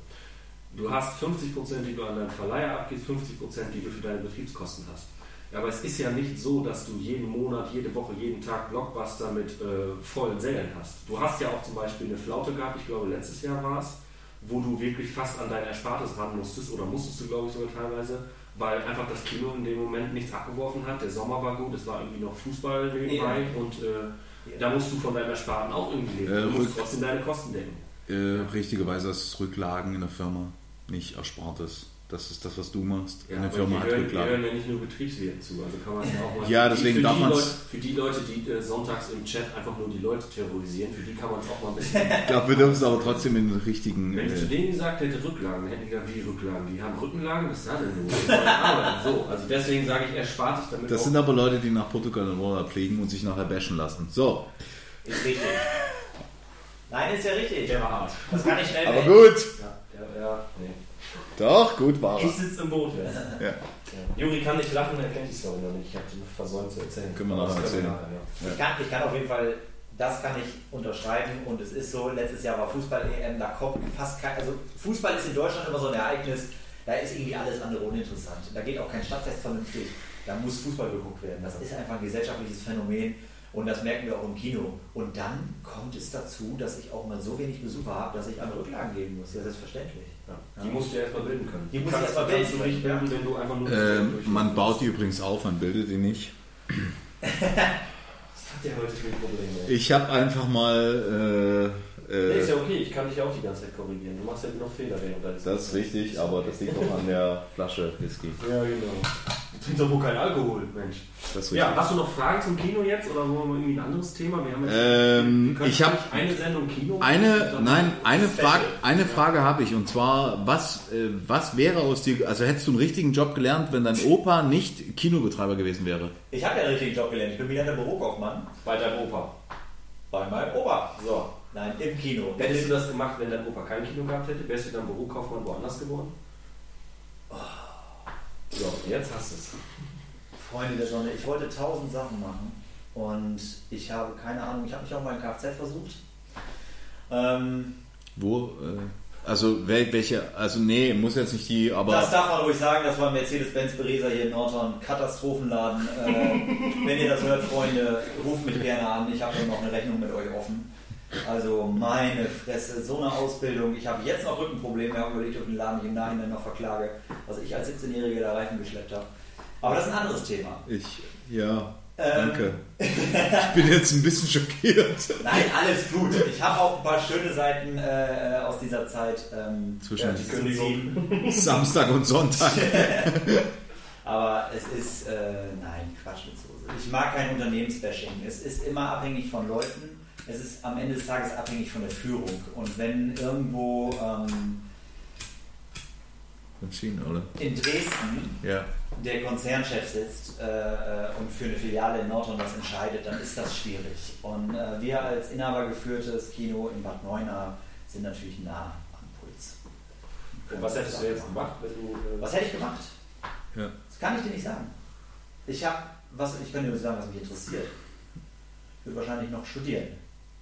du hast 50%, die du an deinen Verleiher abgibst, 50%, die du für deine Betriebskosten hast. Ja, aber es ist ja nicht so, dass du jeden Monat, jede Woche, jeden Tag Blockbuster mit äh, vollen Sälen hast. Du hast ja auch zum Beispiel eine Flaute gehabt, ich glaube letztes Jahr war es, wo du wirklich fast an dein Erspartes ran musstest oder musstest du glaube ich sogar teilweise, weil einfach das Kino in dem Moment nichts abgeworfen hat. Der Sommer war gut, es war irgendwie noch Fußball nebenbei und äh, da musst du von deinem Ersparten auch irgendwie leben. Äh, du musst trotzdem deine Kosten decken. Äh, richtigerweise ist es Rücklagen in der Firma, nicht Erspartes. Das ist das, was du machst. Ja, Eine aber Firma die hat hören, die Rücklagen. hören ja nicht nur Betriebswirten zu, also kann man es auch mal. Ja, die- deswegen für darf die Leute, Für die Leute, die äh, sonntags im Chat einfach nur die Leute terrorisieren, für die kann man es auch mal ein bisschen. Ich glaube, wir dürfen es aber trotzdem in den richtigen. Wenn ich zu Äh, denen gesagt hätte Rücklagen, dann hätten die gesagt, wie Rücklagen? Die haben Rückenlagen? Was ist da denn los? Die wollen arbeiten. so, also deswegen sage ich, erspart es damit das auch- sind aber Leute, die nach Portugal in Urlaub fliegen und sich nachher bashen lassen. So, Ist richtig. Nein, ist ja richtig. Der war Arsch. Das kann ich schnell aber gut. Ja, ja, ja, nee. Doch, gut war Ich sitze im Boot. Ja. Ja. Juri kann nicht lachen, er kennt die Story noch nicht. Ich habe die versäumt zu erzählen. Können wir das wir erzählen. ja. Ich kann, ich kann auf jeden Fall, das kann ich unterschreiben und es ist so, letztes Jahr war Fußball-EM, da kommt fast kein, also Fußball ist in Deutschland immer so ein Ereignis, da ist irgendwie alles andere uninteressant. Da geht auch kein Stadtfest vernünftig, da muss Fußball geguckt werden. Das ist einfach ein gesellschaftliches Phänomen und das merken wir auch im Kino. Und dann kommt es dazu, dass ich auch mal so wenig Besucher habe, dass ich an Rücklagen geben muss. Ja, selbstverständlich. Ja. Die musst du ja erstmal bilden können. Die musst du kannst, erst mal kannst du bilden nicht können, bilden, wenn du einfach nur. Ähm, man baut die übrigens auf, man bildet die nicht. Das hat ja heute viel Probleme. Ich habe einfach mal. Äh, Nee, ist äh, ja okay, ich kann dich auch die ganze Zeit korrigieren. Du machst ja noch Fehler während deines das ist richtig, aber das liegt auch an der Flasche Whisky. Ja, genau. Du trinkst doch wohl kein Alkohol, Mensch. Das ist Ja, richtig. hast du noch Fragen zum Kino jetzt oder wollen wir irgendwie ein anderes Thema? Wir haben jetzt, Ähm, wir ich hab- eigentlich eine Sendung Kino. Eine, nein, eine. Frage, eine Frage habe ich und zwar, was, äh, was wäre aus dir, also hättest du einen richtigen Job gelernt, wenn dein Opa nicht Kinobetreiber gewesen wäre? Ich habe ja einen richtigen Job gelernt, ich bin gelernter Bürokaufmann Bei deinem Opa. bei meinem Opa. So, nein, im Kino. Hättest du das gemacht, wenn dein Opa kein Kino gehabt hätte? Wärst du dann Bürokaufmann woanders geworden? So, jetzt hast du es. Freunde der Sonne, ich wollte tausend Sachen machen und ich habe keine Ahnung, ich habe mich auch mal in Kfz versucht. Ähm, Wo, äh, also wel- welche, also nee, muss jetzt nicht die, aber das darf man ruhig sagen, das war Mercedes-Benz Beresa hier in Nordhorn, Katastrophenladen. Äh, wenn ihr das hört, Freunde, ruft mich gerne an, ich habe noch eine Rechnung mit euch offen. Also meine Fresse, so eine Ausbildung. Ich habe jetzt noch Rückenprobleme, ich habe überlegt, ob ich den Laden im Nachhinein noch verklage, was ich als 17-Jähriger da Reifen geschleppt habe. Aber das ist ein anderes Thema. ich, ja, Danke. Ich bin jetzt ein bisschen schockiert. Nein, alles gut. Ich habe auch ein paar schöne Seiten äh, aus dieser Zeit ähm, Zwischen ja, die Kündigung. Samstag und Sonntag. Aber es ist, äh, nein, Quatsch mit Soße. Ich mag kein Unternehmensbashing. Es ist immer abhängig von Leuten. Es ist am Ende des Tages abhängig von der Führung. Und wenn irgendwo ähm, Entschieden, oder? in Dresden Ja. der Konzernchef sitzt äh, äh, und für eine Filiale in Nordhorn was entscheidet, dann ist das schwierig. Und äh, wir als inhabergeführtes Kino in Bad Neuenahr sind natürlich nah am Puls. Und was hättest du jetzt gemacht, wenn du. äh, Was hätte ich gemacht? Ja. Das kann ich dir nicht sagen. Ich habe, was, ich kann dir nur sagen, was mich interessiert. Ich würde wahrscheinlich noch studieren.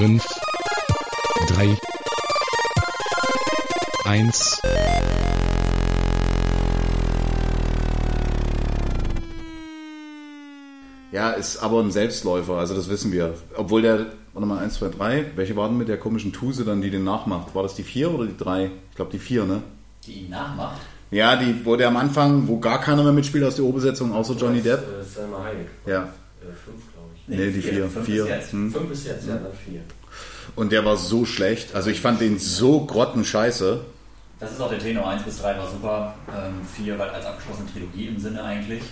5, 3, 1. Ja, ist aber ein Selbstläufer, also das wissen wir. Obwohl der, warte mal, 1, 2, 3, welche war denn mit der komischen Tuse dann, die den nachmacht? War das die 4 oder die 3? Ich glaube die 4, ne? Die ihn nachmacht? Ja, die wurde am Anfang, wo gar keiner mehr mitspielt aus der Obersetzung, außer oh, Johnny Depp. Das ist äh, Selma Hayek. Ja. Ich. Nee, die 4. fünf 4. bis jetzt. Hm. Fünf bis jetzt, ja, dann vier. Und der war so schlecht. Also ich fand den so grottenscheiße. Das ist auch der Tenor. 1 bis 3 war super. 4 war als abgeschlossene Trilogie im Sinne eigentlich.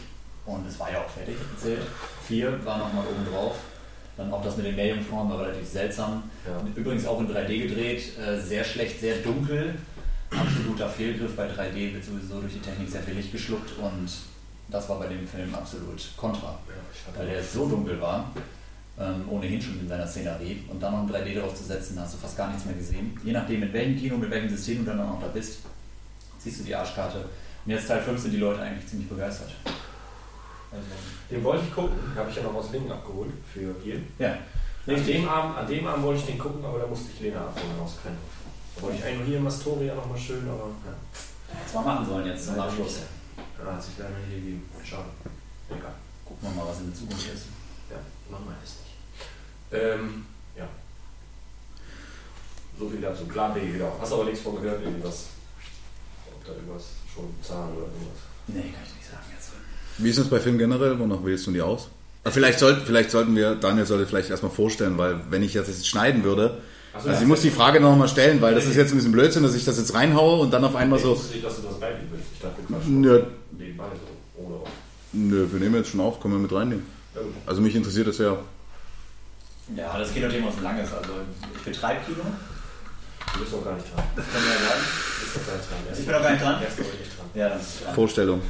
Und es war ja auch fertig erzählt. 4 war nochmal oben drauf. Dann auch das mit den Meerjungfrauen war relativ seltsam. Ja. Übrigens auch in 3D gedreht. Äh, Sehr schlecht, sehr dunkel. Absoluter Fehlgriff bei 3D, wird sowieso durch die Technik sehr viel Licht geschluckt. Und das war bei dem Film absolut kontra. Weil der so dunkel war, ähm, ohnehin schon in seiner Szenerie, und dann noch ein 3D drauf zu setzen, hast du fast gar nichts mehr gesehen. Je nachdem, mit welchem Kino, mit welchem System du dann auch da bist, ziehst du die Arschkarte. Und jetzt Teil 5 sind die Leute eigentlich ziemlich begeistert. Also, Den wollte ich gucken, habe ich ja noch aus Lingen abgeholt für hier. ja, An dem, Abend, an dem Abend wollte ich den gucken, aber da musste ich Lena abholen aus Krennhof. Da wollte ich eigentlich nur hier in Astoria nochmal schön, aber ja. hätte mal machen sollen jetzt zum Abschluss. Ja, hat sich leider nicht gegeben. Schade. Egal. Gucken wir mal, was in der Zukunft ist. Ja, machen wir das nicht. Ähm, ja. So viel dazu. Plan B, genau. Hast aber nichts von gehört, irgendwas. Ob da irgendwas schon Zahlen oder irgendwas. Nee, kann ich nicht sagen jetzt. Wie ist es bei Film generell? Wonach wählst du die aus? Aber Vielleicht, soll, vielleicht sollten wir, Daniel sollte vielleicht erstmal vorstellen, weil wenn ich das jetzt schneiden würde, so, also ich muss die Frage noch mal stellen, weil das ist jetzt ein bisschen Blödsinn, dass ich das jetzt reinhaue und dann auf einmal Ich so, wusste nicht, dass du das reinnehmen willst. Ich dachte, nö, nebenbei. Nö, wir nehmen jetzt schon auf, können wir mit reinnehmen. Also mich interessiert das ja. Ja, das Kinothema ist ein langes. Also ich betreibe Kino. Du bist noch gar nicht dran. Das kann man ja sagen. Du bist noch gar nicht dran. Ich bin noch gar nicht dran? Nicht. Ja, dann ist dran. Vorstellung.